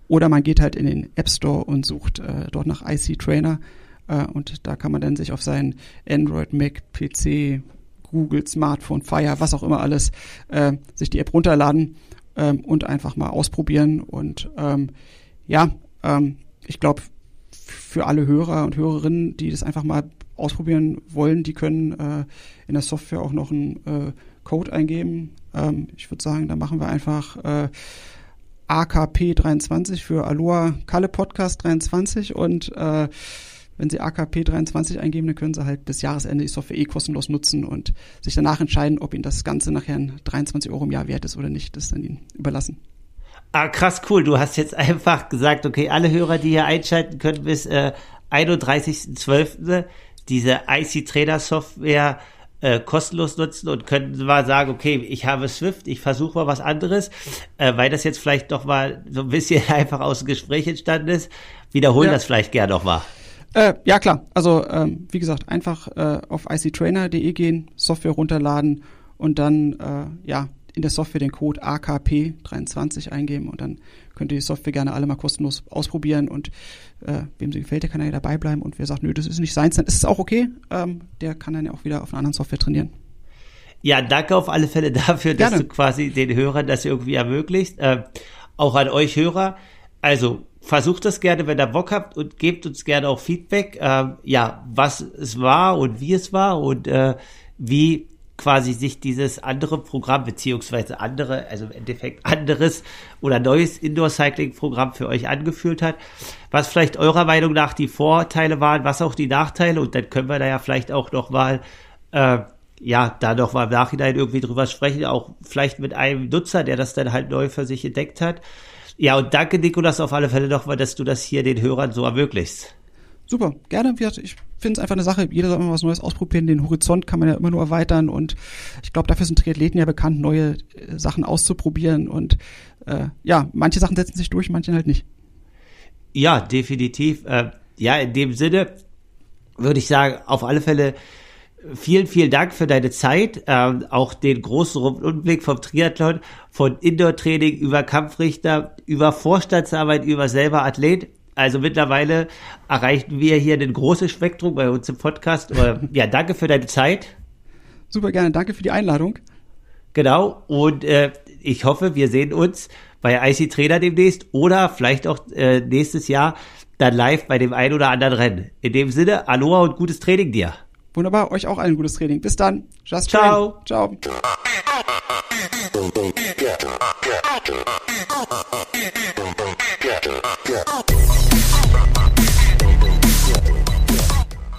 Oder man geht halt in den App Store und sucht äh, dort nach IC Trainer. Äh, und da kann man dann sich auf sein Android, Mac, PC, Google, Smartphone, Fire, was auch immer alles, äh, sich die App runterladen ähm, und einfach mal ausprobieren. Und ähm, ja, ähm, ich glaube, für alle Hörer und Hörerinnen, die das einfach mal ausprobieren wollen, die können äh, in der Software auch noch einen äh, Code eingeben. Ähm, ich würde sagen, da machen wir einfach äh, AKP 23 für Aloha Kalle Podcast 23 und äh, wenn Sie AKP 23 eingeben, dann können Sie halt bis Jahresende die Software eh kostenlos nutzen und sich danach entscheiden, ob Ihnen das Ganze nachher 23 Euro im Jahr wert ist oder nicht. Das ist dann Ihnen überlassen. Ah, krass, cool. Du hast jetzt einfach gesagt, okay, alle Hörer, die hier einschalten können bis äh, 31.12. diese IC Trader Software äh, kostenlos nutzen und können mal sagen, okay, ich habe Swift, ich versuche mal was anderes, äh, weil das jetzt vielleicht doch mal so ein bisschen einfach aus dem Gespräch entstanden ist. Wiederholen ja. das vielleicht gerne noch mal. Äh, ja, klar. Also, ähm, wie gesagt, einfach äh, auf ictrainer.de gehen, Software runterladen und dann, äh, ja, in der Software den Code AKP23 eingeben und dann könnt ihr die Software gerne alle mal kostenlos ausprobieren und äh, wem sie gefällt, der kann ja dabei bleiben und wer sagt, nö, das ist nicht seins, dann ist es auch okay. Ähm, der kann dann ja auch wieder auf einer anderen Software trainieren. Ja, danke auf alle Fälle dafür, dass gerne. du quasi den Hörern das irgendwie ermöglicht. Äh, auch an euch Hörer. Also versucht das gerne, wenn ihr Bock habt und gebt uns gerne auch Feedback, äh, ja, was es war und wie es war und äh, wie quasi sich dieses andere Programm beziehungsweise andere, also im Endeffekt anderes oder neues Indoor-Cycling-Programm für euch angefühlt hat, was vielleicht eurer Meinung nach die Vorteile waren, was auch die Nachteile und dann können wir da ja vielleicht auch noch mal äh, ja, da noch mal im Nachhinein irgendwie drüber sprechen, auch vielleicht mit einem Nutzer, der das dann halt neu für sich entdeckt hat. Ja, und danke, Nikolas, auf alle Fälle nochmal, dass du das hier den Hörern so ermöglichst. Super, gerne. Ich finde es einfach eine Sache, jeder soll immer was Neues ausprobieren. Den Horizont kann man ja immer nur erweitern und ich glaube, dafür sind Triathleten ja bekannt, neue äh, Sachen auszuprobieren und äh, ja, manche Sachen setzen sich durch, manche halt nicht. Ja, definitiv. Äh, ja, in dem Sinne würde ich sagen, auf alle Fälle vielen, vielen Dank für deine Zeit, äh, auch den großen Rundblick vom Triathlon, von Indoor-Training über Kampfrichter, über Vorstandsarbeit, über selber Athlet also mittlerweile erreichen wir hier ein großes Spektrum bei uns im Podcast. ja, danke für deine Zeit. Super gerne, danke für die Einladung. Genau, und äh, ich hoffe, wir sehen uns bei IC Trainer demnächst oder vielleicht auch äh, nächstes Jahr dann live bei dem ein oder anderen Rennen. In dem Sinne, Aloha und gutes Training dir. Wunderbar, euch auch allen gutes Training. Bis dann. Just Ciao. Train. Ciao.